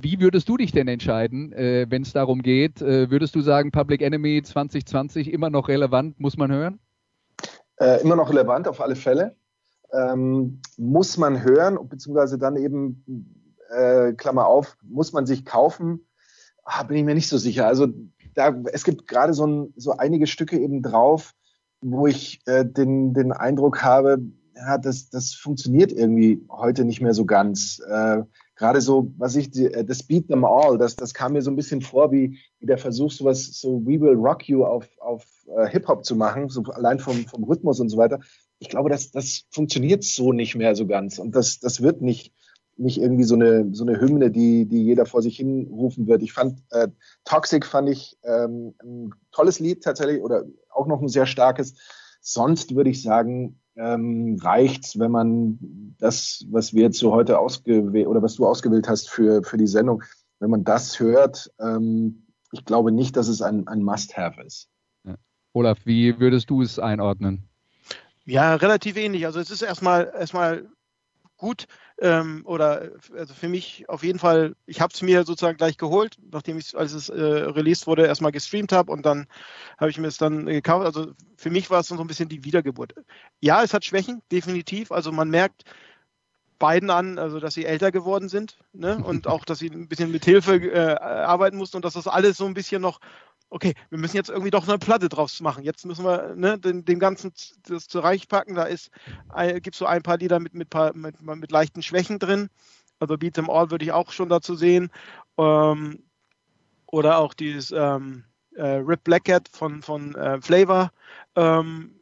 wie würdest du dich denn entscheiden, äh, wenn es darum geht? Äh, würdest du sagen, Public Enemy 2020 immer noch relevant, muss man hören? Äh, immer noch relevant, auf alle Fälle. Ähm, muss man hören, beziehungsweise dann eben, äh, Klammer auf, muss man sich kaufen? Ah, bin ich mir nicht so sicher. Also da, es gibt gerade so, so einige Stücke eben drauf, wo ich äh, den, den Eindruck habe, ja, das, das funktioniert irgendwie heute nicht mehr so ganz. Äh, gerade so, was ich, äh, das Beat Them All, das, das kam mir so ein bisschen vor wie, wie der Versuch, sowas, so We Will Rock You auf, auf äh, Hip-Hop zu machen, so allein vom, vom Rhythmus und so weiter. Ich glaube, das, das funktioniert so nicht mehr so ganz. Und das, das wird nicht, nicht irgendwie so eine, so eine Hymne, die, die jeder vor sich hin rufen wird. Ich fand, äh, Toxic fand ich ähm, ein tolles Lied tatsächlich oder auch noch ein sehr starkes. Sonst würde ich sagen, ähm, reicht's, wenn man das, was wir jetzt so heute ausgewählt oder was du ausgewählt hast für, für die Sendung, wenn man das hört, ähm, ich glaube nicht, dass es ein, ein Must-Have ist. Ja. Olaf, wie würdest du es einordnen? Ja, relativ ähnlich. Also es ist erstmal erstmal gut ähm, oder also für mich auf jeden Fall, ich habe es mir sozusagen gleich geholt, nachdem ich als es äh, released wurde, erstmal gestreamt habe und dann habe ich mir es dann gekauft. Also für mich war es so ein bisschen die Wiedergeburt. Ja, es hat Schwächen, definitiv. Also man merkt beiden an, also dass sie älter geworden sind ne? und auch, dass sie ein bisschen mit Hilfe äh, arbeiten mussten und dass das alles so ein bisschen noch okay, wir müssen jetzt irgendwie doch eine Platte draus machen. Jetzt müssen wir ne, den, dem Ganzen das zurechtpacken. Da ist, äh, gibt es so ein paar Lieder mit, mit, mit, mit leichten Schwächen drin. Also Beat Them All würde ich auch schon dazu sehen. Ähm, oder auch dieses ähm, äh, Rip Black Cat von, von äh, Flavor. Ähm,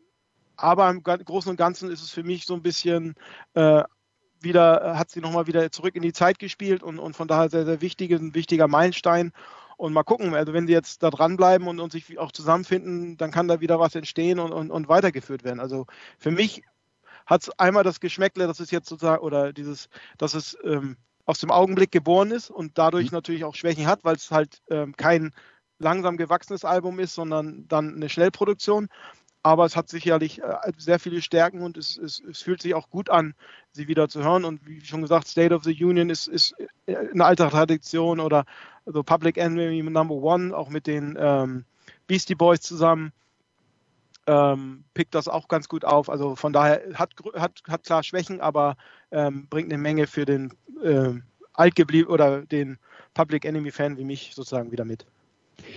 aber im Großen und Ganzen ist es für mich so ein bisschen äh, wieder, hat sie nochmal wieder zurück in die Zeit gespielt und, und von daher sehr, sehr wichtig, ein wichtiger Meilenstein. Und mal gucken, also wenn sie jetzt da dranbleiben und, und sich auch zusammenfinden, dann kann da wieder was entstehen und, und, und weitergeführt werden. Also für mich hat es einmal das Geschmäckle, dass es jetzt sozusagen, oder dieses, dass es ähm, aus dem Augenblick geboren ist und dadurch mhm. natürlich auch Schwächen hat, weil es halt ähm, kein langsam gewachsenes Album ist, sondern dann eine Schnellproduktion. Aber es hat sicherlich äh, sehr viele Stärken und es, es, es, fühlt sich auch gut an, sie wieder zu hören. Und wie schon gesagt, State of the Union ist, ist eine alte Tradition oder also Public Enemy Number One, auch mit den ähm, Beastie Boys zusammen. ähm, pickt das auch ganz gut auf. Also von daher hat, hat, hat klar Schwächen, aber ähm, bringt eine Menge für den äh, altgeblieben oder den Public Enemy Fan wie mich sozusagen wieder mit.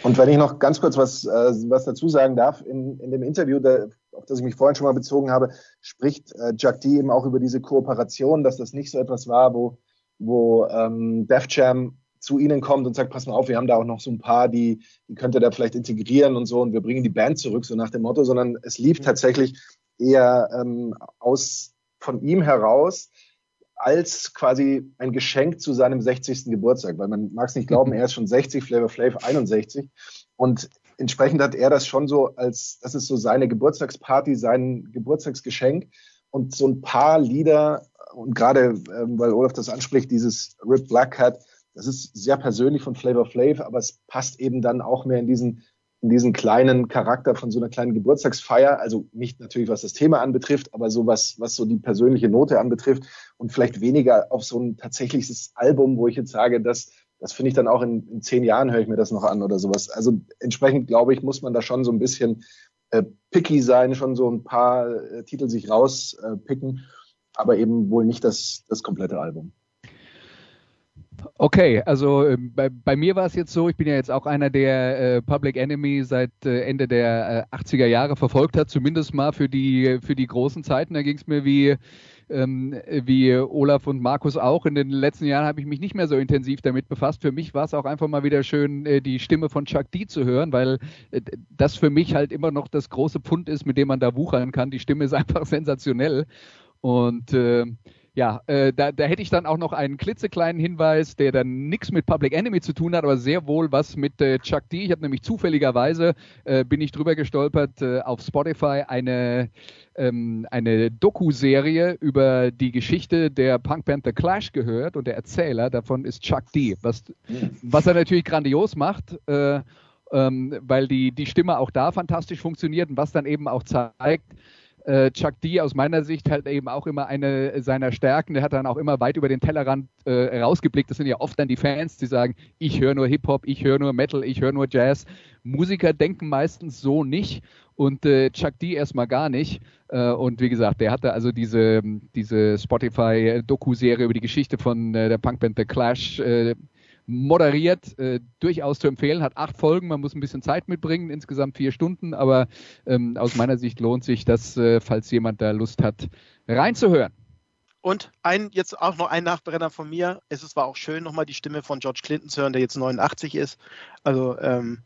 Und wenn ich noch ganz kurz was, äh, was dazu sagen darf, in, in dem Interview, der, auf das ich mich vorhin schon mal bezogen habe, spricht äh, Jack D eben auch über diese Kooperation, dass das nicht so etwas war, wo, wo ähm, Def Jam zu ihnen kommt und sagt, pass mal auf, wir haben da auch noch so ein paar, die, die könnt ihr da vielleicht integrieren und so und wir bringen die Band zurück, so nach dem Motto, sondern es lief mhm. tatsächlich eher ähm, aus von ihm heraus als quasi ein Geschenk zu seinem 60. Geburtstag, weil man mag es nicht glauben, er ist schon 60, Flavor Flav 61 und entsprechend hat er das schon so als, das ist so seine Geburtstagsparty, sein Geburtstagsgeschenk und so ein paar Lieder und gerade, ähm, weil Olaf das anspricht, dieses Rip Black Hat, das ist sehr persönlich von Flavor Flav, aber es passt eben dann auch mehr in diesen, diesen kleinen Charakter von so einer kleinen Geburtstagsfeier. Also nicht natürlich, was das Thema anbetrifft, aber so was, was so die persönliche Note anbetrifft und vielleicht weniger auf so ein tatsächliches Album, wo ich jetzt sage, dass das finde ich dann auch in, in zehn Jahren höre ich mir das noch an oder sowas. Also entsprechend glaube ich, muss man da schon so ein bisschen äh, picky sein, schon so ein paar äh, Titel sich rauspicken, äh, aber eben wohl nicht das, das komplette Album. Okay, also äh, bei, bei mir war es jetzt so, ich bin ja jetzt auch einer, der äh, Public Enemy seit äh, Ende der äh, 80er Jahre verfolgt hat, zumindest mal für die, für die großen Zeiten. Da ging es mir wie, ähm, wie Olaf und Markus auch. In den letzten Jahren habe ich mich nicht mehr so intensiv damit befasst. Für mich war es auch einfach mal wieder schön, äh, die Stimme von Chuck D zu hören, weil äh, das für mich halt immer noch das große Pfund ist, mit dem man da wuchern kann. Die Stimme ist einfach sensationell. Und äh, ja, äh, da, da hätte ich dann auch noch einen klitzekleinen Hinweis, der dann nichts mit Public Enemy zu tun hat, aber sehr wohl was mit äh, Chuck D. Ich habe nämlich zufälligerweise, äh, bin ich drüber gestolpert, äh, auf Spotify eine, ähm, eine Doku-Serie über die Geschichte der Punk Band The Clash gehört und der Erzähler davon ist Chuck D. Was, was er natürlich grandios macht, äh, ähm, weil die, die Stimme auch da fantastisch funktioniert und was dann eben auch zeigt, äh, Chuck D aus meiner Sicht halt eben auch immer eine seiner Stärken. Der hat dann auch immer weit über den Tellerrand äh, rausgeblickt. Das sind ja oft dann die Fans, die sagen, ich höre nur Hip-Hop, ich höre nur Metal, ich höre nur Jazz. Musiker denken meistens so nicht und äh, Chuck D erstmal gar nicht. Äh, und wie gesagt, der hatte also diese, diese Spotify-Doku-Serie über die Geschichte von äh, der Punkband The Clash äh, moderiert, äh, durchaus zu empfehlen. Hat acht Folgen, man muss ein bisschen Zeit mitbringen, insgesamt vier Stunden, aber ähm, aus meiner Sicht lohnt sich das, äh, falls jemand da Lust hat, reinzuhören. Und ein, jetzt auch noch ein Nachbrenner von mir. Es war auch schön, nochmal die Stimme von George Clinton zu hören, der jetzt 89 ist. Also, ähm,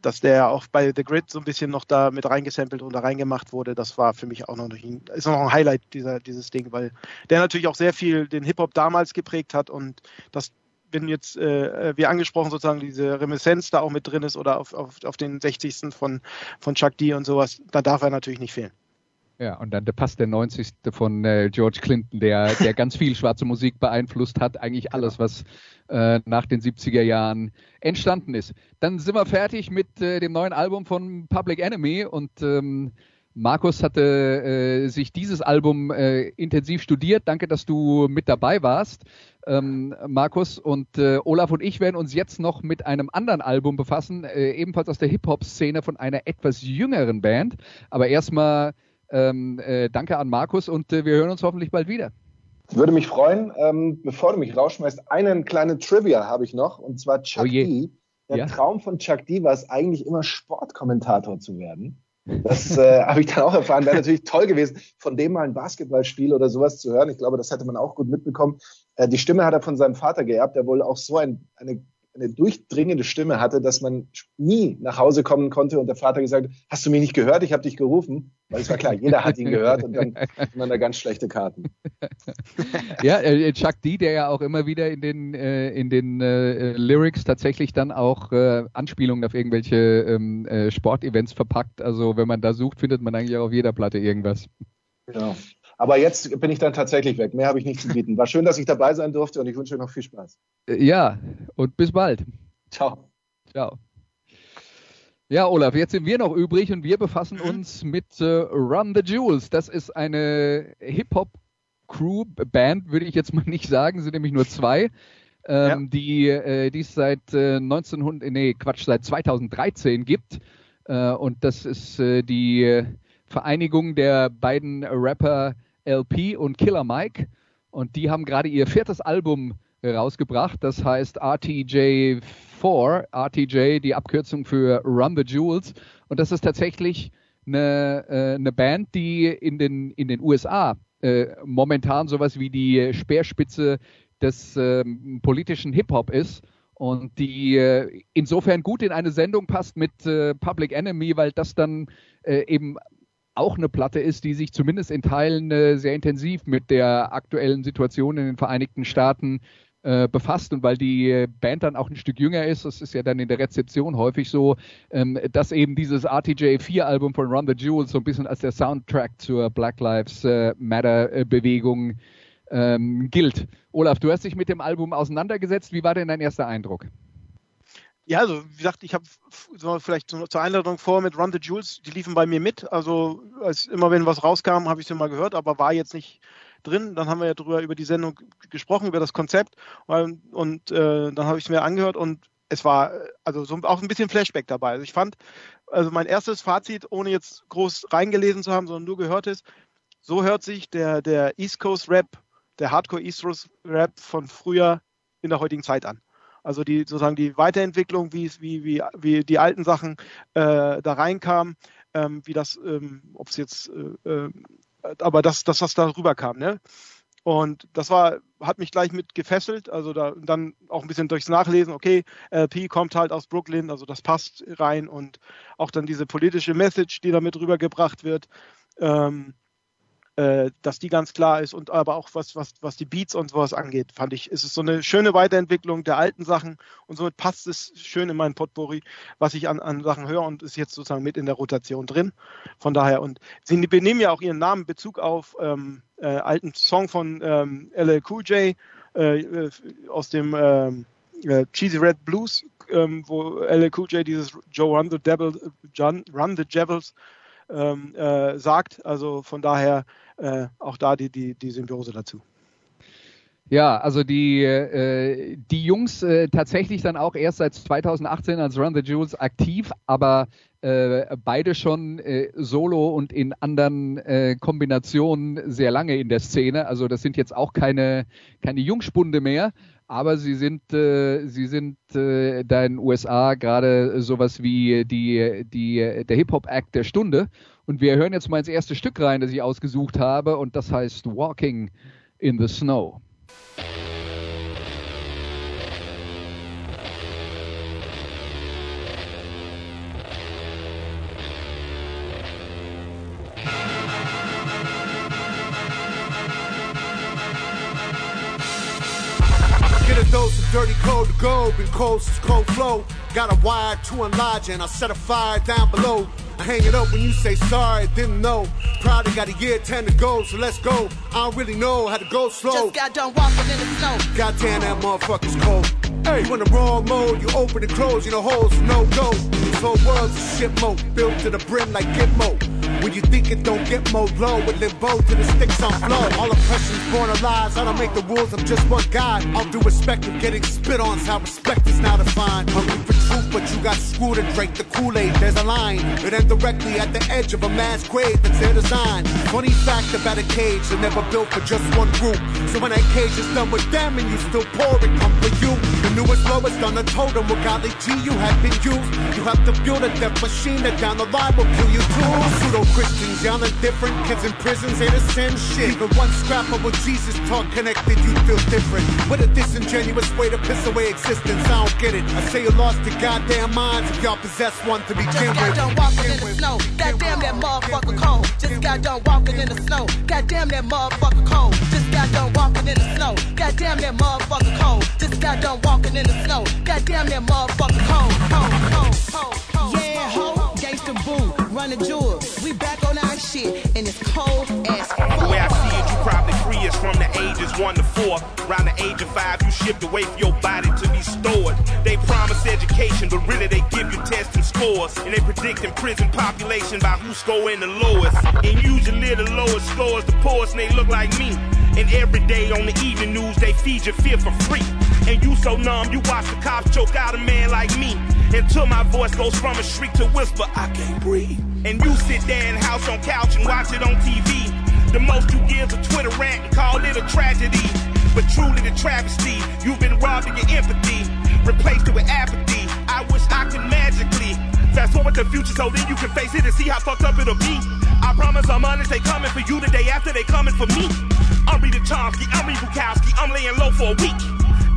dass der auch bei The Grid so ein bisschen noch da mit reingesampelt und da reingemacht wurde, das war für mich auch noch ein, ist noch ein Highlight dieser, dieses Ding, weil der natürlich auch sehr viel den Hip-Hop damals geprägt hat und das wenn jetzt, äh, wie angesprochen, sozusagen diese Reminiszenz da auch mit drin ist oder auf, auf, auf den 60. von, von Chuck D und sowas, da darf er natürlich nicht fehlen. Ja, und dann passt der 90. von äh, George Clinton, der, der ganz viel schwarze Musik beeinflusst hat, eigentlich alles, was äh, nach den 70er Jahren entstanden ist. Dann sind wir fertig mit äh, dem neuen Album von Public Enemy und ähm, Markus hatte äh, sich dieses Album äh, intensiv studiert. Danke, dass du mit dabei warst, ähm, Markus. Und äh, Olaf und ich werden uns jetzt noch mit einem anderen Album befassen, äh, ebenfalls aus der Hip-Hop-Szene von einer etwas jüngeren Band. Aber erstmal ähm, äh, danke an Markus und äh, wir hören uns hoffentlich bald wieder. Würde mich freuen. Ähm, bevor du mich rausschmeißt, einen kleinen Trivia habe ich noch, und zwar Chuck oh D. Der ja. Traum von Chuck D war es eigentlich immer, Sportkommentator zu werden. Das äh, habe ich dann auch erfahren. Wäre natürlich toll gewesen, von dem mal ein Basketballspiel oder sowas zu hören. Ich glaube, das hätte man auch gut mitbekommen. Äh, die Stimme hat er von seinem Vater geerbt, der wohl auch so ein, eine eine durchdringende Stimme hatte, dass man nie nach Hause kommen konnte und der Vater gesagt, hast du mich nicht gehört? Ich habe dich gerufen. Weil es war klar, jeder hat ihn gehört und dann hat man da ganz schlechte Karten. ja, äh, Chuck D, der ja auch immer wieder in den, äh, in den äh, Lyrics tatsächlich dann auch äh, Anspielungen auf irgendwelche ähm, äh, Sportevents verpackt. Also wenn man da sucht, findet man eigentlich auch auf jeder Platte irgendwas. Genau. Aber jetzt bin ich dann tatsächlich weg. Mehr habe ich nicht zu bieten. War schön, dass ich dabei sein durfte und ich wünsche euch noch viel Spaß. Äh, ja, und bis bald. Ciao. Ciao. Ja, Olaf, jetzt sind wir noch übrig und wir befassen mhm. uns mit äh, Run the Jewels. Das ist eine Hip-Hop-Crew-Band, würde ich jetzt mal nicht sagen, sind nämlich nur zwei. Ähm, ja. die, äh, die es seit äh, 1900, nee, Quatsch, seit 2013 gibt. Äh, und das ist äh, die Vereinigung der beiden Rapper LP und Killer Mike. Und die haben gerade ihr viertes Album rausgebracht. Das heißt RTJ4, RTJ, die Abkürzung für Run the Jewels. Und das ist tatsächlich eine, äh, eine Band, die in den, in den USA äh, momentan sowas wie die Speerspitze des äh, politischen Hip-Hop ist und die äh, insofern gut in eine Sendung passt mit äh, Public Enemy, weil das dann äh, eben auch eine Platte ist, die sich zumindest in Teilen äh, sehr intensiv mit der aktuellen Situation in den Vereinigten Staaten äh, befasst und weil die Band dann auch ein Stück jünger ist, das ist ja dann in der Rezeption häufig so, ähm, dass eben dieses RTJ 4 Album von Run the Jewels so ein bisschen als der Soundtrack zur Black Lives äh, Matter äh, ähm, gilt. Olaf, du hast dich mit dem Album auseinandergesetzt. Wie war denn dein erster Eindruck? Ja, also wie gesagt, ich habe vielleicht zur Einladung vor mit Run the Jewels, die liefen bei mir mit. Also als immer wenn was rauskam, habe ich sie mal gehört, aber war jetzt nicht drin. Dann haben wir ja drüber über die Sendung gesprochen, über das Konzept und, und äh, dann habe ich es mir angehört und es war also so auch ein bisschen Flashback dabei. Also ich fand, also mein erstes Fazit, ohne jetzt groß reingelesen zu haben, sondern nur gehört ist, so hört sich der, der East Coast Rap, der Hardcore East Coast Rap von früher in der heutigen Zeit an. Also die sozusagen die Weiterentwicklung, wie, wie, wie, wie die alten Sachen äh, da reinkamen, ähm, wie das, ähm, ob es jetzt äh, äh aber das, das, was da rüberkam, ne? Und das war, hat mich gleich mit gefesselt, also da dann auch ein bisschen durchs Nachlesen, okay, LP kommt halt aus Brooklyn, also das passt rein und auch dann diese politische Message, die damit rübergebracht wird. Ähm, äh, dass die ganz klar ist und aber auch was, was, was die Beats und sowas angeht, fand ich, ist es so eine schöne Weiterentwicklung der alten Sachen und somit passt es schön in meinen Potpourri, was ich an, an Sachen höre und ist jetzt sozusagen mit in der Rotation drin. Von daher, und sie benehmen ja auch ihren Namen Bezug auf ähm, äh, alten Song von ähm, LL Cool J äh, äh, aus dem ähm, äh, Cheesy Red Blues, ähm, wo LL Cool J dieses Joe Run the Devil, John, Run the Devils ähm, äh, sagt. Also von daher äh, auch da die, die, die Symbiose dazu. Ja, also die, äh, die Jungs äh, tatsächlich dann auch erst seit 2018 als Run the Jewels aktiv, aber äh, beide schon äh, solo und in anderen äh, Kombinationen sehr lange in der Szene. Also das sind jetzt auch keine, keine Jungspunde mehr, aber sie sind, äh, sie sind äh, da in den USA gerade sowas wie die, die, der Hip-Hop-Act der Stunde. Und wir hören jetzt mal ins erste Stück rein, das ich ausgesucht habe, und das heißt Walking in the Snow. Code to go, been cold cold flow. Got a wire to enlarge and I set a fire down below. I hang it up when you say sorry, didn't know. Probably got a year 10 to go, so let's go. I don't really know how to go slow. Just got done walking in the snow. Goddamn, that motherfucker's cold. Hey, you in the wrong mode, you open and close, you know holes, no go. This whole world's a shit mode, built to the brim like Gitmo. When you think it don't get more low, it live both to the sticks on flow. All oppression's born of lies. I don't make the rules, I'm just one guy. All due respect of getting spit on, how respect is now defined. Hungry for truth, but you got screwed and drank the Kool-Aid. There's a line, it ends directly at the edge of a mass grave that's their design. Funny fact about a cage, they're never built for just one group. So when that cage is done with them and you still pour it, come for you. The newest lowest on the totem, what godly G you have been used. You have to build a death machine that down the line will kill you too. Pseudo Christians y'all are different. Kids in prisons ain't the same shit. Even one scrap of what Jesus taught connected, you feel different. What a disingenuous way to piss away existence. I don't get it. I say you lost your goddamn minds if y'all possess one to begin Just got with. done walking in the snow. Goddamn that motherfucker cold. Just got done walking in the snow. Goddamn that motherfucker cold. Just got done walking in the snow. Goddamn that motherfucker cold. Just got done walking in the snow. Goddamn that motherfucker cold. Cold, cold, cold, cold. Yeah, ho, gangsta boo, run the jewels. We back on our shit, and it's cold as The way I see it, you probably free us from the ages one to four. Around the age of five, you shipped away for your body to be stored. They promise education, but really they give you tests and scores. And they predicting prison population by who's scoring the lowest. And usually the lowest scores the poorest, and they look like me. And every day on the evening news, they feed your fear for free. And you so numb, you watch the cops choke out a man like me. Until my voice goes from a shriek to whisper, I can't breathe. And you sit there in the house on couch and watch it on TV. The most you give a Twitter rant and call it a tragedy. But truly the travesty, you've been robbed of your empathy, replaced it with apathy. I wish I could magically fast forward the future so then you can face it and see how fucked up it'll be. I promise I'm honest, they coming for you the day after they coming for me. I'm Rita Chomsky, I'm Reed Bukowski, I'm laying low for a week.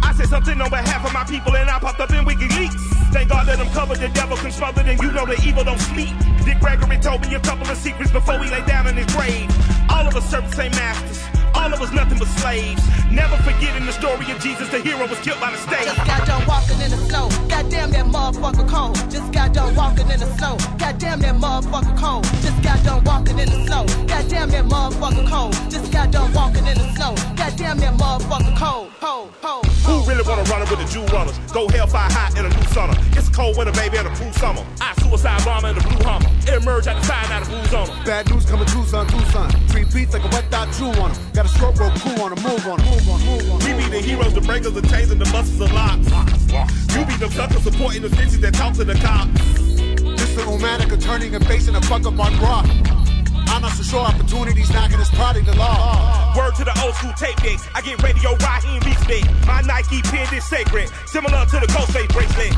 I said something on behalf of my people and I popped up in WikiLeaks. Thank God that I'm covered, the devil can smother, and you know the evil don't sleep. Dick Gregory told me a couple of secrets before he lay down in his grave. All of us the same masters. All of us nothing but slaves. Never forgetting the story of Jesus, the hero was killed by the state. Just got done walking in the snow. Goddamn that motherfucker cold. Just got done walking in the snow. Goddamn that motherfucker cold. Just got done walking in the snow. Goddamn that motherfucker cold. Just got done walking in the snow. Goddamn that motherfucker cold. Cold, cold. Who really wanna run it with the Jew runners? Go hellfire hot in a new summer. It's a cold winter, baby, and a cool summer. I suicide bomber in a blue hummer. Emerge at the side, out of blues on 'em. Bad news coming Tucson, Tucson. Three beats like a wet dot chew on 'em. Got a stroke rope cool on 'em, move on 'em. Move on, move on. We be the heroes, the breakers, the chains, and the busters of locks. You be the suckers supporting the bitches that talk to the cops. This little manica turning and facing a fuck up on rock. I'm not so sure opportunities knocking this party the law. Word to the old school tape decks. I get radio Raheem beats big. My Nike pin is sacred, similar to the Ghostface bracelet.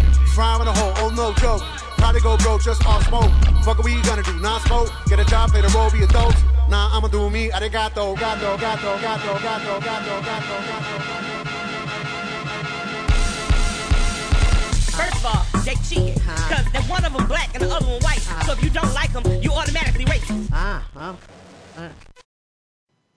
In a hole, oh no joke. Probably go broke just off smoke. Fuck we gonna do, non smoke. Get a job, pay the roll, be adults. Nah, I'ma do me. Arigato, gato, gato, gato, gato, gato, gato, gato. First of all, they cheated. Because they're one of them black and the other one white. So if you don't like them, you automatically racist. Ah, ah.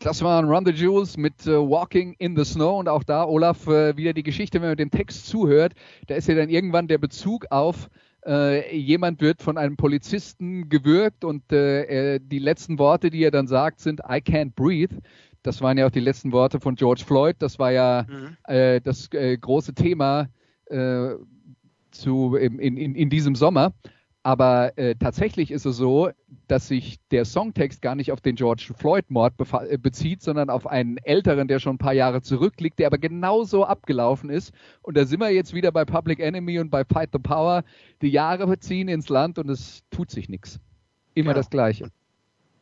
Das waren Run the Jewels mit äh, Walking in the Snow und auch da, Olaf, äh, wieder die Geschichte, wenn man dem Text zuhört, da ist ja dann irgendwann der Bezug auf, äh, jemand wird von einem Polizisten gewürgt und äh, die letzten Worte, die er dann sagt, sind I can't breathe. Das waren ja auch die letzten Worte von George Floyd. Das war ja äh, das äh, große Thema äh, zu, in, in, in diesem Sommer. Aber äh, tatsächlich ist es so, dass sich der Songtext gar nicht auf den George Floyd-Mord äh, bezieht, sondern auf einen älteren, der schon ein paar Jahre zurückliegt, der aber genauso abgelaufen ist. Und da sind wir jetzt wieder bei Public Enemy und bei Fight the Power. Die Jahre ziehen ins Land und es tut sich nichts. Immer Genau. das Gleiche.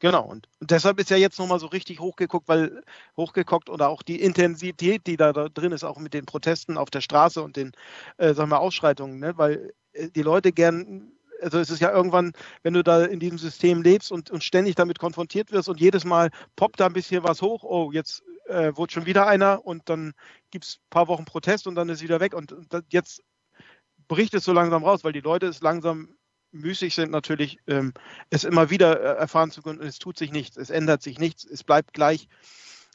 Genau, und, und deshalb ist ja jetzt nochmal so richtig hochgeguckt, weil hochgeguckt oder auch die Intensität, die da, da drin ist, auch mit den Protesten auf der Straße und den, äh, sagen wir, Ausschreitungen, ne? weil äh, die Leute gern, also es ist ja irgendwann, wenn du da in diesem System lebst und, und ständig damit konfrontiert wirst und jedes Mal poppt da ein bisschen was hoch, oh, jetzt äh, wurde schon wieder einer und dann gibt es ein paar Wochen Protest und dann ist wieder weg und, und jetzt bricht es so langsam raus, weil die Leute es langsam müßig sind natürlich, ähm, es immer wieder äh, erfahren zu können, es tut sich nichts, es ändert sich nichts, es bleibt gleich.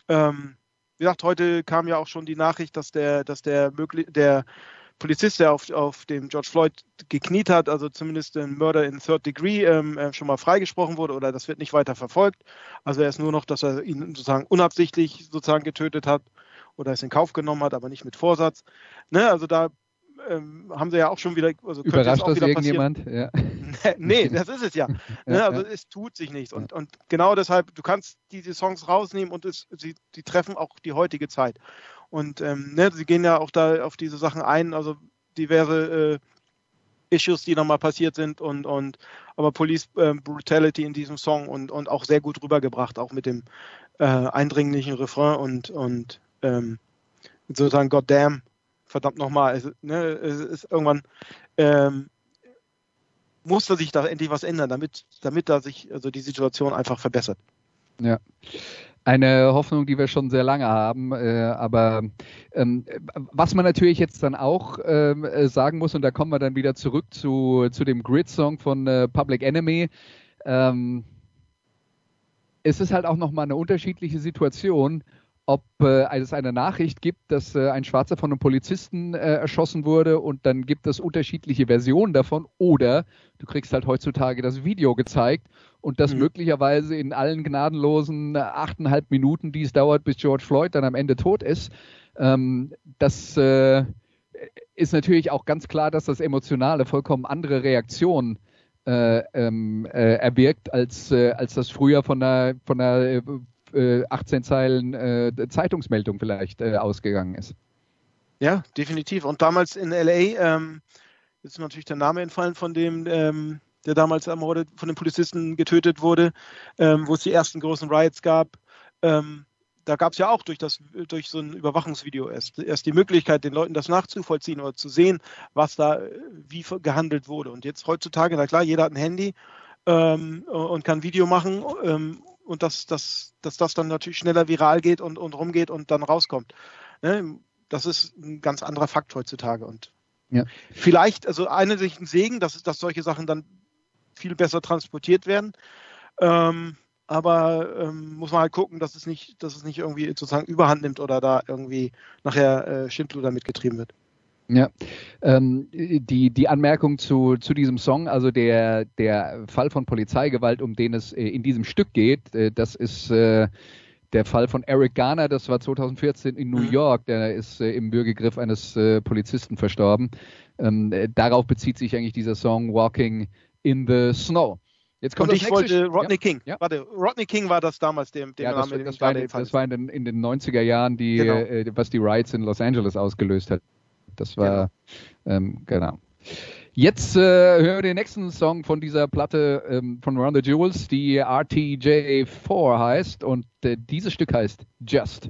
Ähm, wie gesagt, heute kam ja auch schon die Nachricht, dass der, dass der, möglich, der Polizist, der auf, auf dem George Floyd gekniet hat, also zumindest ein Murder in Third Degree, ähm, äh, schon mal freigesprochen wurde oder das wird nicht weiter verfolgt. Also er ist nur noch, dass er ihn sozusagen unabsichtlich sozusagen getötet hat oder es in Kauf genommen hat, aber nicht mit Vorsatz. Ne, also da ähm, haben sie ja auch schon wieder, also Überrascht auch das wieder irgendjemand? Ja. nee, das ist es ja. ne? Ja, Also ja. es tut sich nichts. Und, und genau deshalb, du kannst diese Songs rausnehmen und es, sie, die treffen auch die heutige Zeit. Und ähm, ne, sie gehen ja auch da auf diese Sachen ein, also diverse äh, Issues, die nochmal passiert sind und, und aber Police ähm, Brutality in diesem Song und, und auch sehr gut rübergebracht, auch mit dem äh, eindringlichen Refrain und, und ähm, sozusagen Goddamn, verdammt nochmal, es, ne, es ist irgendwann ähm, muss da sich da endlich was ändern, damit, damit da sich also die Situation einfach verbessert. Ja. Eine Hoffnung, die wir schon sehr lange haben. Äh, aber ähm, was man natürlich jetzt dann auch ähm, äh, sagen muss, und da kommen wir dann wieder zurück zu, zu dem Grid-Song von äh, Public Enemy. Ähm, es ist halt auch nochmal eine unterschiedliche Situation, ob äh, es eine Nachricht gibt, dass äh, ein Schwarzer von einem Polizisten äh, erschossen wurde und dann gibt es unterschiedliche Versionen davon oder du kriegst halt heutzutage das Video gezeigt und das möglicherweise in allen gnadenlosen äh, achteinhalb Minuten, die es dauert, bis George Floyd dann am Ende tot ist. Ähm, das äh, ist natürlich auch ganz klar, dass das emotionale vollkommen andere Reaktionen äh, ähm, äh, erwirkt, als, äh, als das früher von einer, von einer äh, äh, 18 Zeilen Zeitungsmeldung vielleicht ausgegangen ist. Ja, definitiv. Und damals in LA, ähm, ist natürlich der Name entfallen von dem, ähm, der damals ermordet, von den Polizisten getötet wurde, ähm, wo es die ersten großen Riots gab. Ähm, da gab es ja auch durch, das, durch so ein Überwachungsvideo erst, erst die Möglichkeit, den Leuten das nachzuvollziehen oder zu sehen, was da wie gehandelt wurde. Und jetzt heutzutage, na klar, jeder hat ein Handy ähm, und kann Video machen ähm, und dass, dass, dass das dann natürlich schneller viral geht und, und rumgeht und dann rauskommt. Ne? Das ist ein ganz anderer Fakt heutzutage. Und ja. vielleicht, also eine sich ein Segen, dass, dass solche Sachen dann viel besser transportiert werden. Ähm, aber ähm, muss man halt gucken, dass es nicht, dass es nicht irgendwie sozusagen Überhand nimmt oder da irgendwie nachher äh, Schindluder mitgetrieben wird. Ja, ähm, die, die Anmerkung zu, zu diesem Song, also der, der Fall von Polizeigewalt, um den es äh, in diesem Stück geht, äh, das ist äh, der Fall von Eric Garner, das war 2014 in New mhm. York, der ist äh, im Bürgergriff eines äh, Polizisten verstorben. Ähm, äh, darauf bezieht sich eigentlich dieser Song Walking in the Snow. Jetzt kommt Und ich wollte Rodney ja. King. Ja. Warte, Rodney King war das damals, dem, dem ja, das, Namen, das, war, das, das war in den, in den 90er Jahren, die, genau. äh, was die Riots in Los Angeles ausgelöst hat. Das war, genau. Ähm, genau. Jetzt äh, hören wir den nächsten Song von dieser Platte ähm, von Run the Jewels, die RTJ4 heißt und äh, dieses Stück heißt Just.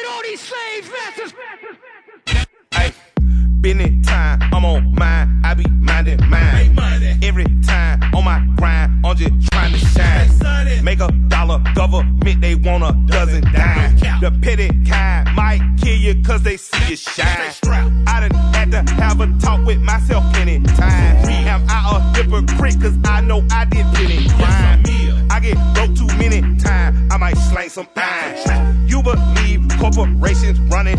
business time. I'm on mine, I be minding mine. Every time on my grind, I'm just trying to shine. Make a dollar, government, they want a dozen dime. The petty kind might kill you cause they see you shine. I done had to have a talk with myself plenty times. Am I a hypocrite cause I know I did plenty crime. I get broke too many times, I might slang some iron. You believe corporations running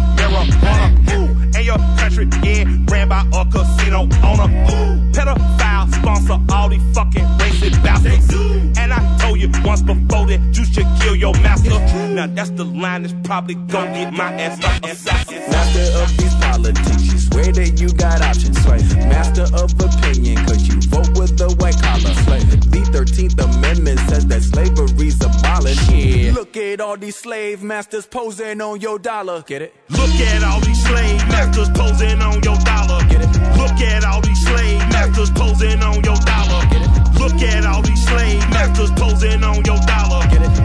Ooh, pedophile sponsor all these fucking racist bastards. And I told you once before that you should kill your master. Now that's the line that's probably gonna get my ass Master of these politics, you swear that you got options. Master of opinion, cause you vote with the white collar. The 13th Amendment says that slavery's abolished. Yeah. Look at all these slave masters posing on your dollar. Get it? Look at all these slave masters posing on your dollar. Get it? Look at all these slave masters posing on your dollar. Get it? Look at all these slave masters posing on your dollar. Get it?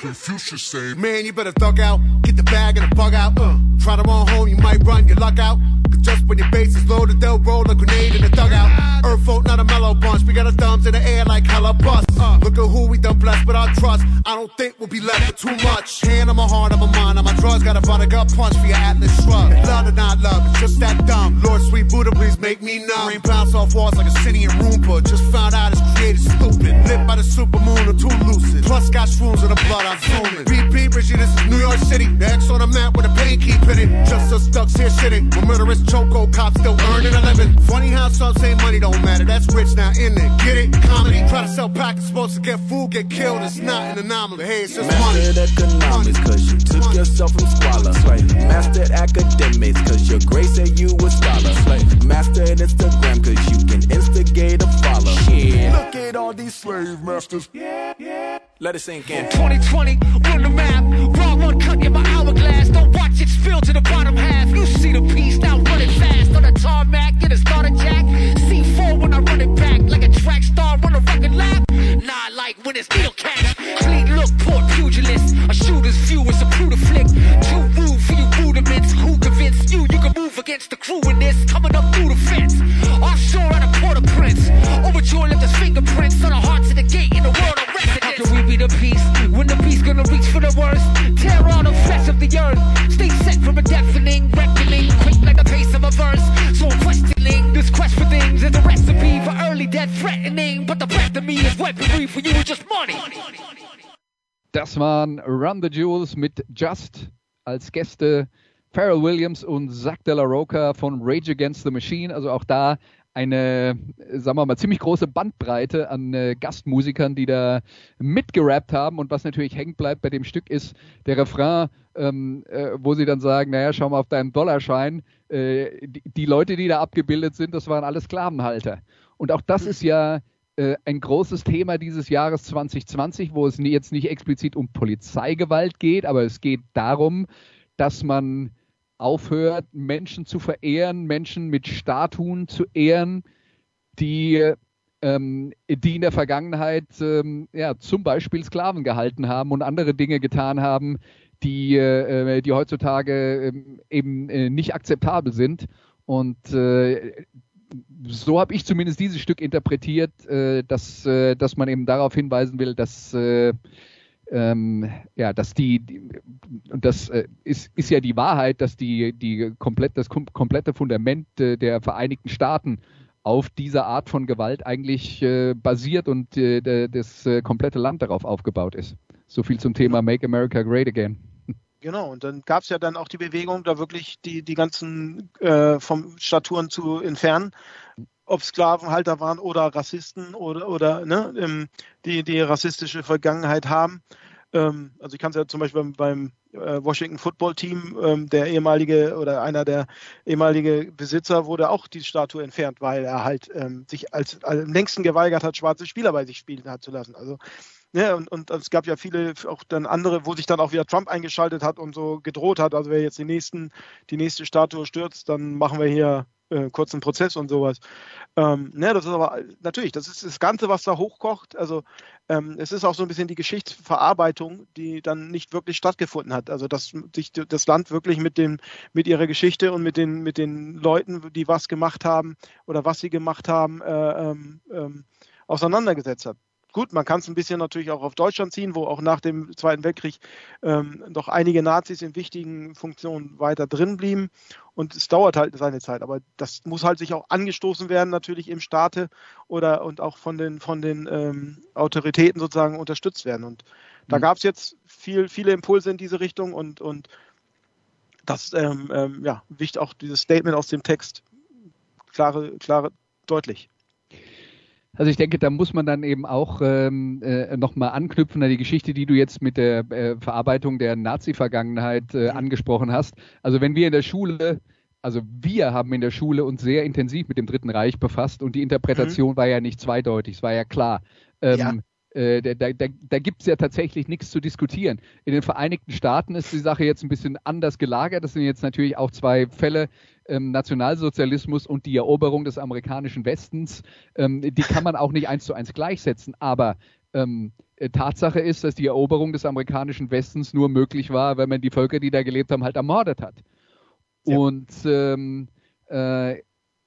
Confucius say, man, you better thug out, get the bag and the bug out. Uh, try to run home, you might run your luck out. Cause just when your base is loaded, they'll roll a grenade in the dugout. Earth folk, not a mellow bunch. We got our thumbs in the air like hella bust. Uh, look at who we done blessed with our trust. I don't think we'll be left with too much. Hand on my heart, on my mind, on my drugs. Got a butter gut punch for your Atlas shrug. Love or not love, it's just that dumb. Lord, sweet Buddha, please make me numb. Rain bounce off walls like a city in Roomba. Just found out it's created stupid. Lit by the super supermoon or too lucid. Plus got shrooms in the blood, I'm zooming. BP, Richie, this is New York City. The X on the map with a pain keep in it. Just us ducks here shitting. With murderous choco cops still earning a living. Funny how some say money don't matter. That's rich now, in it? Get it? Comedy. Try to sell packets, supposed to get food, get killed. It's not an anomaly. Hey, it's just Mastered money. economics, cause you took money. yourself from squalor. Slay. Mastered academics, cause your grace said you a scholar. Slay. Mastered Instagram, cause you can instigate a follow. Yeah. Look at all these slave masters. Yeah, yeah. Let it sink in. 2020, run the map. Wrong one cut in my hourglass. Don't watch it spill to the bottom half. You see the piece, now run it fast. On the tarmac, get a starter jack. C4 when I run it back. Like a track star, run a fucking lap. Nah, like when it's needle catch. Clean look, poor pugilist. A shooter's view is a brutal flick. Too rude for you rudiments. Who convinced you you can move against the crew in this? Coming up through the fence. Offshore at a Port-au-Prince. Overjoyed left his fingerprints on the hearts of the gate in the weaponry for you is just money. Das waren Run the Jewels mit Just als Gäste Pharrell Williams und Zach De La Roca von Rage Against the Machine. Also auch da eine, sagen wir mal, ziemlich große Bandbreite an äh, Gastmusikern, die da mitgerappt haben. Und was natürlich hängen bleibt bei dem Stück ist der Refrain, ähm, äh, wo sie dann sagen, naja, schau mal auf deinen Dollarschein. Äh, die, die, Leute, die da abgebildet sind, das waren alle Sklavenhalter. Und auch das ist ja äh, ein großes Thema dieses Jahres 2020, wo es jetzt nicht explizit um Polizeigewalt geht, aber es geht darum, dass man aufhört, Menschen zu verehren, Menschen mit Statuen zu ehren, die, ähm, die in der Vergangenheit ähm, ja, zum Beispiel Sklaven gehalten haben und andere Dinge getan haben, die, äh, die heutzutage äh, eben äh, nicht akzeptabel sind. Und äh, so habe ich zumindest dieses Stück interpretiert, äh, dass, äh, dass man eben darauf hinweisen will, dass ähm, ja, dass die, die und das äh, ist, ist ja die Wahrheit, dass die, die komplett, das kom komplette Fundament äh, der Vereinigten Staaten auf dieser Art von Gewalt eigentlich äh, basiert und äh, das äh, komplette Land darauf aufgebaut ist. So viel zum Thema Make America Great Again. Genau, und dann gab es ja dann auch die Bewegung, da wirklich die, die ganzen äh, vom Staturen zu entfernen ob Sklavenhalter waren oder Rassisten oder, oder ne, ähm, die, die rassistische Vergangenheit haben. Ähm, also ich kann es ja zum Beispiel beim, beim äh, Washington Football Team, ähm, der ehemalige oder einer der ehemalige Besitzer wurde auch die Statue entfernt, weil er halt ähm, sich als, als am längsten geweigert hat, schwarze Spieler bei sich spielen hat zu lassen. Also ja, und, und es gab ja viele, auch dann andere, wo sich dann auch wieder Trump eingeschaltet hat und so gedroht hat, also wer jetzt die nächsten, die nächste Statue stürzt, dann machen wir hier äh, kurzen Prozess und sowas. Ähm, ne, das ist aber natürlich, das ist das Ganze, was da hochkocht. Also ähm, es ist auch so ein bisschen die Geschichtsverarbeitung, die dann nicht wirklich stattgefunden hat. Also dass sich das Land wirklich mit dem, mit ihrer Geschichte und mit den, mit den Leuten, die was gemacht haben oder was sie gemacht haben, äh, ähm, ähm auseinandergesetzt hat gut, man kann es ein bisschen natürlich auch auf Deutschland ziehen, wo auch nach dem Zweiten Weltkrieg ähm, doch einige Nazis in wichtigen Funktionen weiter drin blieben. Und es dauert halt seine Zeit. Aber das muss halt sich auch angestoßen werden, natürlich im Staate oder und auch von den, von den ähm, Autoritäten sozusagen unterstützt werden. Und da mhm. gab es jetzt viel, viele Impulse in diese Richtung und, und das, ähm, ähm, ja, wichtig auch dieses Statement aus dem Text, klare, klare, deutlich. Also ich denke, da muss man dann eben auch ähm, äh, nochmal anknüpfen an die Geschichte, die du jetzt mit der äh, Verarbeitung der Nazi-Vergangenheit äh, angesprochen hast. Also wenn wir in der Schule, also wir haben in der Schule uns sehr intensiv mit dem Dritten Reich befasst und die Interpretation mhm. war ja nicht zweideutig, es war ja klar. Ähm, ja. Äh, da da, da gibt es ja tatsächlich nichts zu diskutieren. In den Vereinigten Staaten ist die Sache jetzt ein bisschen anders gelagert. Das sind jetzt natürlich auch zwei Fälle, ähm, Nationalsozialismus und die Eroberung des amerikanischen Westens. Ähm, die kann man auch nicht eins zu eins gleichsetzen. Aber ähm, äh, Tatsache ist, dass die Eroberung des amerikanischen Westens nur möglich war, wenn man die Völker, die da gelebt haben, halt ermordet hat. Ja. Und ähm, äh,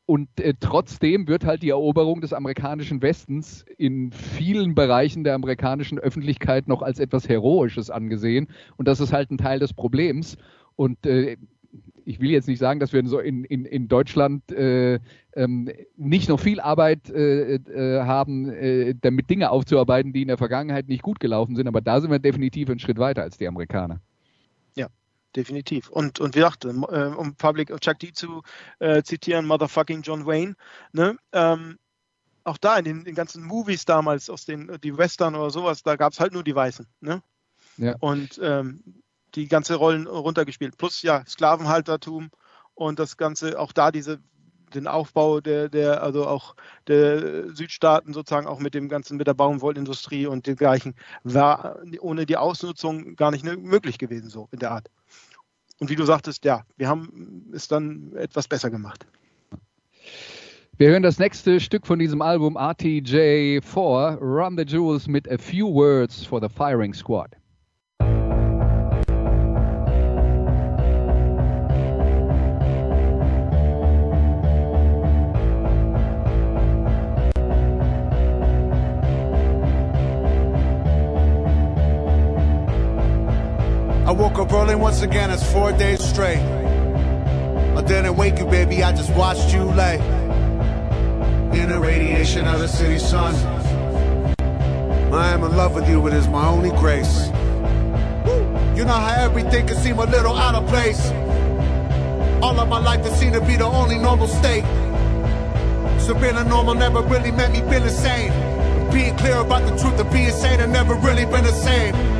und äh, trotzdem wird halt die Eroberung des amerikanischen Westens in vielen Bereichen der amerikanischen Öffentlichkeit noch als etwas Heroisches angesehen. Und das ist halt ein Teil des Problems. Und äh, ich will jetzt nicht sagen, dass wir in, in, in Deutschland äh, ähm, nicht noch viel Arbeit äh, äh, haben, äh, damit Dinge aufzuarbeiten, die in der Vergangenheit nicht gut gelaufen sind, aber da sind wir definitiv einen Schritt weiter als die Amerikaner definitiv. Und, und wie gesagt, äh, um Public Chuck D zu äh, zitieren, Motherfucking John Wayne, ne? Ähm, auch da in den, den, ganzen Movies damals, aus den die Western oder sowas, da gab es halt nur die Weißen. Ne? Ja. Und ähm, die ganze Rollen runtergespielt. Plus ja, Sklavenhaltertum und das Ganze, auch da diese den Aufbau der, der, also auch der Südstaaten sozusagen auch mit dem ganzen, mit der Baumwollindustrie und dergleichen, war ohne die Ausnutzung gar nicht möglich gewesen, so in der Art. Und wie du sagtest, ja, wir haben es dann etwas besser gemacht. Wir hören das nächste Stück von diesem Album RTJ4, Run the Jewels mit A Few Words for the Firing Squad. Woke up early once again, it's four days straight. I didn't wake you, baby, I just watched you lay in the radiation of the city sun. I am in love with you, it is my only grace. You know how everything can seem a little out of place. All of my life it seemed to be the only normal state. So being a normal never really meant me being insane. Being clear about the truth of being sane have never really been the same.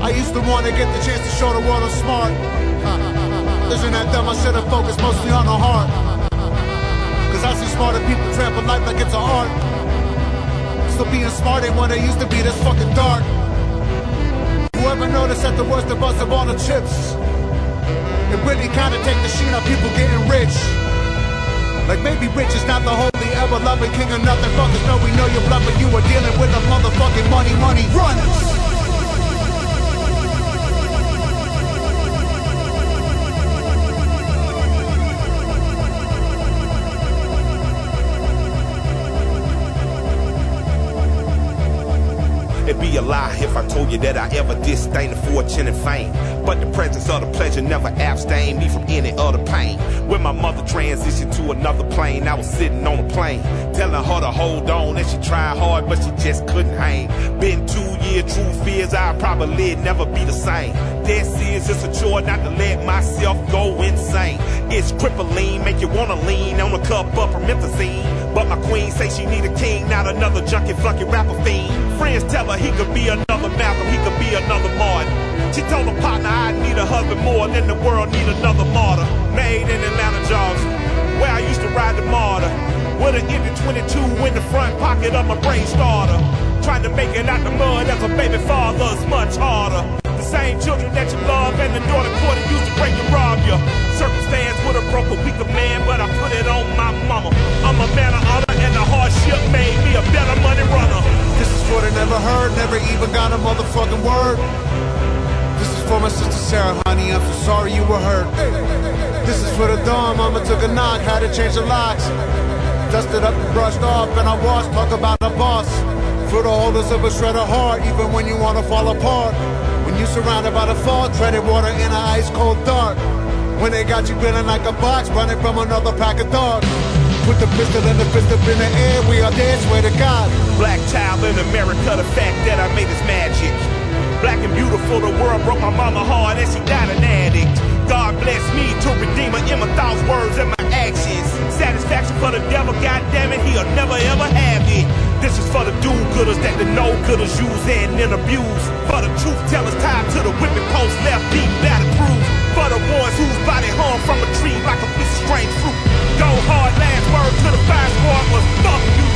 I used to want to get the chance to show the world I'm smart. Isn't that dumb? I should have focused mostly on the heart. Cause I see smarter people trample life like it's an art. So being smart ain't what it used to be, that's fucking dark. Whoever noticed that the worst of us have all the chips? It really kinda take the sheen of people getting rich. Like maybe rich is not the holy ever loving king of nothing. Fuckers know we know you're bluffing. You are dealing with the motherfucking money, money runners. It'd be a lie if I told you that I ever disdain the fortune and fame. But the presence of the pleasure never abstained me from any other pain. When my mother transitioned to another plane, I was sitting on a plane, telling her to hold on, and she tried hard, but she just couldn't hang. Been two years, true fears, I'll probably never be the same. Dead is it's a chore not to let myself go insane. It's crippling, make you wanna lean on a cup of promethazine. But my queen say she need a king, not another junkie flunky rapper fiend. Friends tell her he could be another Malcolm, he could be another Martin. She told her partner I need a husband more than the world need another martyr. Made in Atlanta, Georgia, where I used to ride the martyr. With an empty 22 in the front pocket of my brain starter. Trying to make it out the mud as a baby father's much harder. Same children that you love and the daughter court used to break and rob you. Circumstance would have broke a weaker man, but I put it on my mama. I'm a man of honor and the hardship made me a better money runner. This is for the never heard, never even got a motherfucking word. This is for my sister Sarah, honey, I'm so sorry you were hurt. This is for the dawn, mama took a knock, had to change the locks. Dusted up and brushed off, and I washed, talk about a boss. For the holders of a shred of heart, even when you wanna fall apart. You surrounded by the fog, treaded water in an ice cold dark. When they got you feeling like a box, running from another pack of dogs. Put the pistol and the fist up in the air, we are dead, swear to God. Black child in America, the fact that I made is magic. Black and beautiful, the world broke my mama hard and she died an addict. God bless me to redeem her in my thoughts, words, and my actions. Satisfaction for the devil, God damn it, he'll never ever have it. This is for the do-gooders that the no-gooders use and then abuse. For the truth tellers tied to the whipping post, left deep battle proof. For the ones whose body hung from a tree like a piece of strange fruit. Go hard, last word to the fire squad was fuck you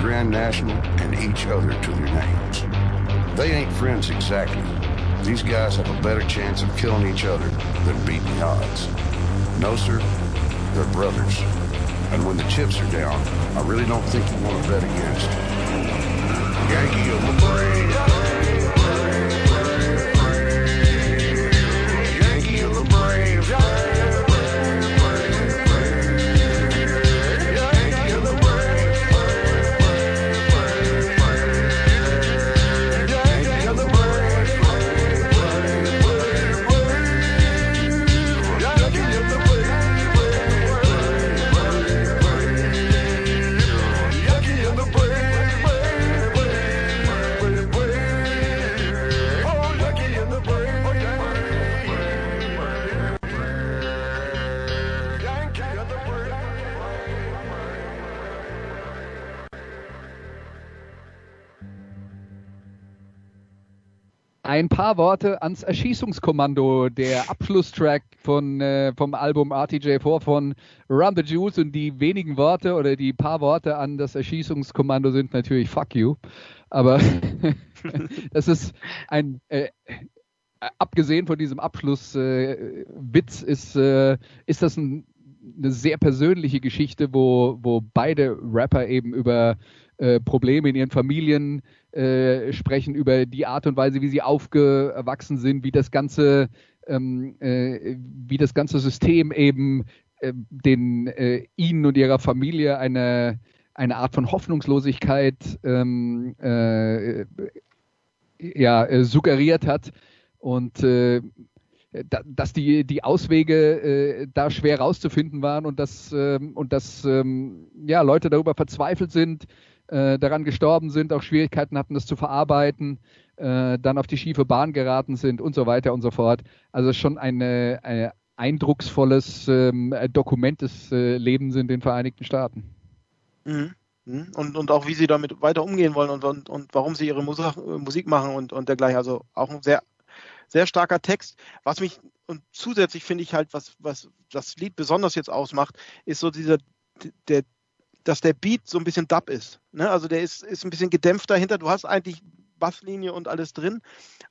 Grand National, and each other to their names. They ain't friends exactly. These guys have a better chance of killing each other than beating the odds. No, sir, they're brothers. And when the chips are down, I really don't think you want to bet against Yankee of the Brave. Ein paar Worte ans Erschießungskommando, der Abschlusstrack von, äh, vom Album RTJ4 von Run the Jewels und die wenigen Worte oder die paar Worte an das Erschießungskommando sind natürlich Fuck you. Aber das ist ein, äh, abgesehen von diesem Abschlusswitz, äh, ist, äh, ist das ein, eine sehr persönliche Geschichte, wo, wo beide Rapper eben über äh, Probleme in ihren Familien äh, sprechen, über die Art und Weise, wie sie aufgewachsen sind, wie das ganze, ähm, äh, wie das ganze System eben äh, den äh, ihnen und ihrer Familie eine, eine Art von Hoffnungslosigkeit ähm, äh, ja, äh, suggeriert hat. Und da, dass die, die Auswege äh, da schwer rauszufinden waren und dass, ähm, und dass ähm, ja, Leute darüber verzweifelt sind, äh, daran gestorben sind, auch Schwierigkeiten hatten, das zu verarbeiten, äh, dann auf die schiefe Bahn geraten sind und so weiter und so fort. Also schon ein eindrucksvolles ähm, Dokument des äh, Lebens in den Vereinigten Staaten. Mhm. Mhm. Und, und auch wie sie damit weiter umgehen wollen und, und, und warum sie ihre Musik, Musik machen und, und dergleichen. Also auch ein sehr, sehr starker Text. Was mich, und zusätzlich finde ich halt, was, was das Lied besonders jetzt ausmacht, ist so dieser, der, dass der Beat so ein bisschen Dub ist. Ne? Also der ist, ist ein bisschen gedämpft dahinter. Du hast eigentlich Basslinie und alles drin,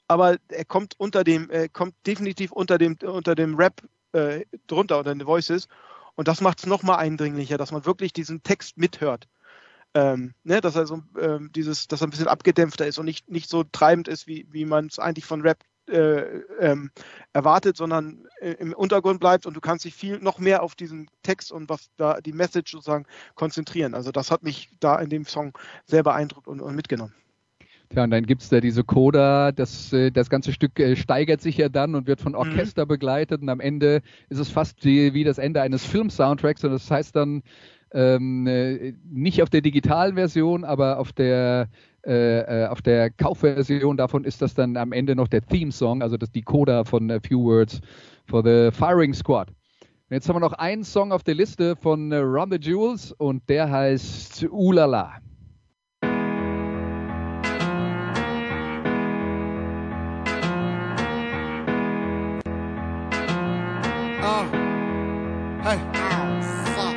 aber er kommt unter dem, er kommt definitiv unter dem, unter dem Rap äh, drunter, unter den Voices. Und das macht es nochmal eindringlicher, dass man wirklich diesen Text mithört. Ähm, ne, dass er so ähm, dieses, dass er ein bisschen abgedämpfter ist und nicht, nicht so treibend ist, wie, wie man es eigentlich von Rap äh, ähm, erwartet, sondern äh, im Untergrund bleibt und du kannst dich viel noch mehr auf diesen Text und was da die Message sozusagen konzentrieren. Also das hat mich da in dem Song sehr beeindruckt und, und mitgenommen. Ja, und dann gibt es da diese Coda, das, äh, das ganze Stück steigert sich ja dann und wird von Orchester mhm. begleitet und am Ende ist es fast wie, wie das Ende eines Film-Soundtracks und das heißt dann ähm, äh, nicht auf der digitalen Version, aber auf der äh, auf der Kaufversion davon ist das dann am Ende noch der Theme-Song, also das die Coda von A Few Words for the Firing Squad. Und jetzt haben wir noch einen Song auf der Liste von äh, Run the Jewels und der heißt Ulala. Uh, hey. Ooh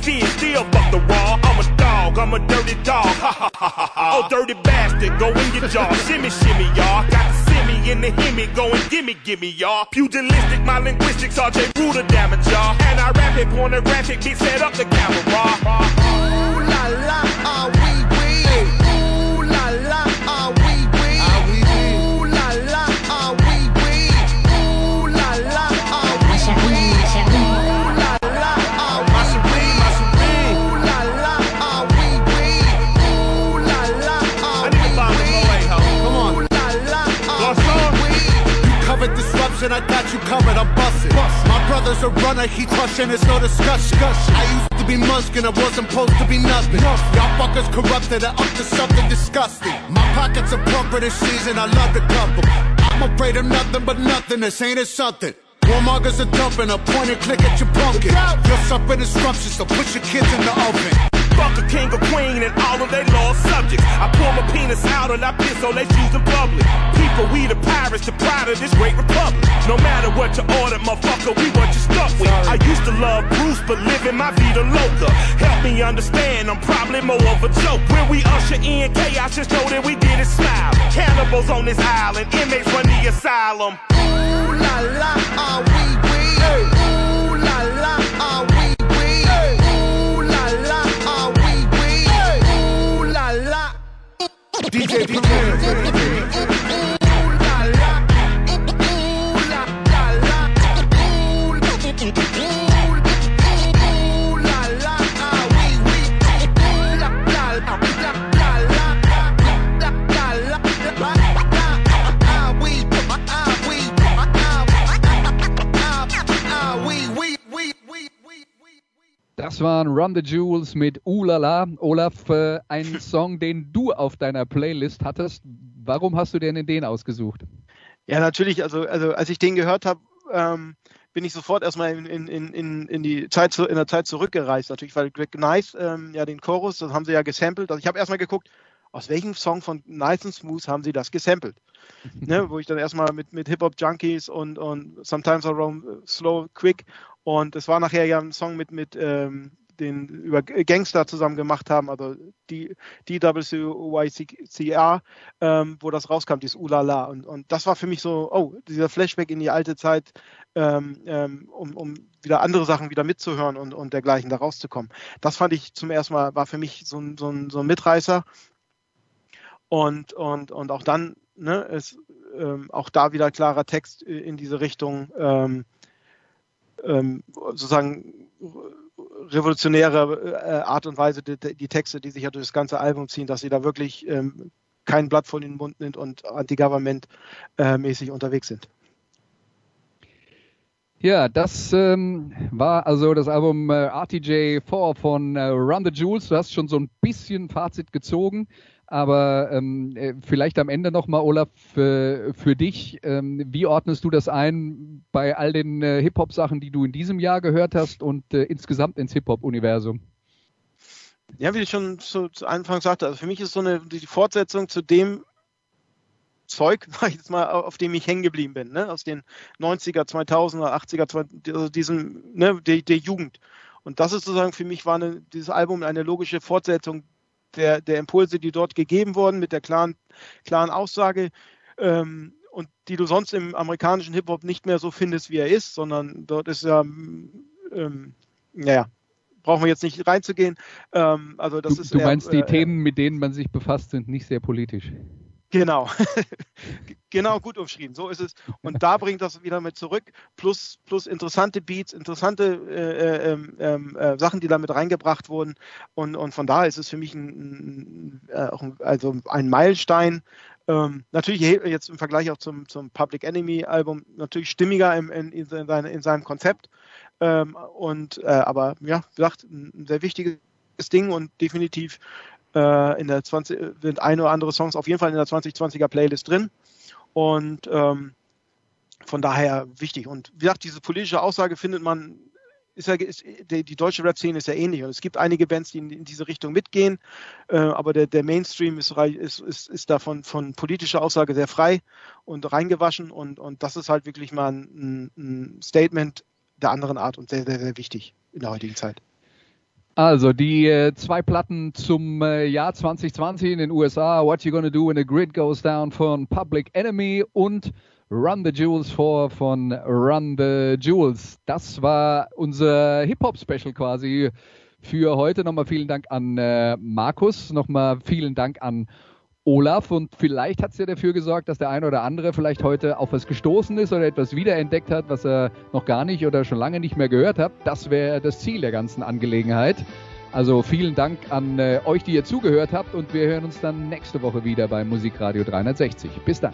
fish. Still fuck the wall. I'm a dog. I'm a dirty dog. Ha ha ha ha. Oh, dirty bastard. Go in your jaw. shimmy, shimmy, y'all. Got the simmy in the himmy. Go and gimme, gimme, y'all. Pugilistic, my linguistics. are RJ Ruder damage, y'all. And I rap it pornographic. Beat set up the camera. Ooh la la I got you covered, I'm busting. My brother's a runner, he crushing, it's no discussion. I used to be Muskin, I wasn't supposed to be nothing. Y'all fuckers corrupted and up to something disgusting. My pockets are plumper this season, I love to cup 'em. I'm afraid of nothing but nothingness, ain't it something? Warmongers are dumping, a point and click at your pumpkin. You're something scrumptious, so put your kids in the oven. Fuck a king or queen and all of their lost subjects. I pull my penis out and I piss on their shoes in public. People, we the pirates, the pride of this great republic. No matter what you order, motherfucker, we what you stuck with. I used to love Bruce, but living my vida loca. Help me understand, I'm probably more of a joke. When we usher in chaos, just know that we did it smile. Cannibals on this island, inmates run the asylum. Ooh la la, ah oui oui. Ooh DJ, DJ. Das waren Run the Jewels mit Ulala. Olaf, äh, ein Song, den du auf deiner Playlist hattest. Warum hast du denn den ausgesucht? Ja, natürlich. Also, also als ich den gehört habe, ähm, bin ich sofort erstmal in, in, in, in die Zeit zu, in der Zeit zurückgereist. Natürlich, weil Greg Nice ähm, ja den Chorus, das haben sie ja gesampelt. Also ich habe erstmal geguckt, aus welchem Song von Nice and Smooth haben sie das gesampelt? ne, wo ich dann erstmal mit, mit Hip Hop Junkies und, und Sometimes I Roam Slow Quick und es war nachher ja ein Song mit, mit ähm, den über Gangster zusammen gemacht haben, also die DWYCR, ähm, wo das rauskam, dieses Ulala. Und, und das war für mich so, oh, dieser Flashback in die alte Zeit, ähm, ähm, um, um wieder andere Sachen wieder mitzuhören und, und dergleichen da rauszukommen. Das fand ich zum ersten Mal, war für mich so ein, so ein, so ein Mitreißer. Und, und, und auch dann, ne, ist ähm, auch da wieder klarer Text in diese Richtung, ähm, ähm, sozusagen revolutionäre äh, Art und Weise die, die, Texte, die sich ja durch das ganze Album ziehen, dass sie da wirklich ähm, kein Blatt von den Mund nimmt und anti-government-mäßig äh, unterwegs sind. Ja, das ähm, war also das Album äh, RTJ4 von äh, Run the Jewels. Du hast schon so ein bisschen Fazit gezogen. Aber ähm, äh, vielleicht am Ende nochmal, Olaf, für, für dich, ähm, wie ordnest du das ein bei all den äh, Hip-Hop-Sachen, die du in diesem Jahr gehört hast und äh, insgesamt ins Hip-Hop-Universum? Ja, wie ich schon zu, zu Anfang sagte, also für mich ist so eine die Fortsetzung zu dem Zeug, ich jetzt mal, auf dem ich hängen geblieben bin, ne? aus den 90er, 2000er, 80er, also diesem, ne, der, der Jugend. Und das ist sozusagen für mich war eine, dieses Album eine logische Fortsetzung der, der Impulse, die dort gegeben wurden, mit der klaren, klaren Aussage ähm, und die du sonst im amerikanischen Hip-Hop nicht mehr so findest, wie er ist, sondern dort ist ja, ähm, naja, brauchen wir jetzt nicht reinzugehen. Ähm, also das du, ist du eher, meinst, die äh, Themen, mit denen man sich befasst, sind nicht sehr politisch. Genau, genau gut umschrieben. So ist es. Und da bringt das wieder mit zurück. Plus, plus interessante Beats, interessante äh, äh, äh, Sachen, die da mit reingebracht wurden. Und, und von daher ist es für mich ein, ein also ein Meilenstein. Ähm, natürlich jetzt im Vergleich auch zum, zum Public Enemy Album natürlich stimmiger im, in, in, seine, in seinem Konzept. Ähm, und aber ja, wie gesagt, ein sehr wichtiges Ding und definitiv äh, in der 20, sind ein oder andere Songs auf jeden Fall in der 2020er Playlist drin. Und ähm, von daher wichtig. Und wie gesagt, diese politische Aussage findet man, ist ja, ist, die, die, deutsche Rap-Szene ist ja ähnlich. Und es gibt einige Bands, die in, in diese Richtung mitgehen, äh, aber der, der Mainstream ist, ist, ist, ist davon von politischer Aussage sehr frei und reingewaschen. Und, und das ist halt wirklich mal ein, ein Statement der anderen Art und sehr, sehr, sehr wichtig in der heutigen Zeit. Also die äh, zwei Platten zum äh, Jahr 2020 in den USA, What You Gonna Do When the Grid Goes Down von Public Enemy und Run the Jewels 4 von Run the Jewels. Das war unser Hip-Hop-Special quasi für heute. Nochmal vielen Dank an äh, Markus, nochmal vielen Dank an Olaf und vielleicht hat es ja dafür gesorgt, dass der eine oder andere vielleicht heute auf was gestoßen ist oder etwas wiederentdeckt hat, was er noch gar nicht oder schon lange nicht mehr gehört hat. Das wäre das Ziel der ganzen Angelegenheit. Also vielen Dank an äh, euch, die ihr zugehört habt und wir hören uns dann nächste Woche wieder bei Musikradio 360. Bis dann.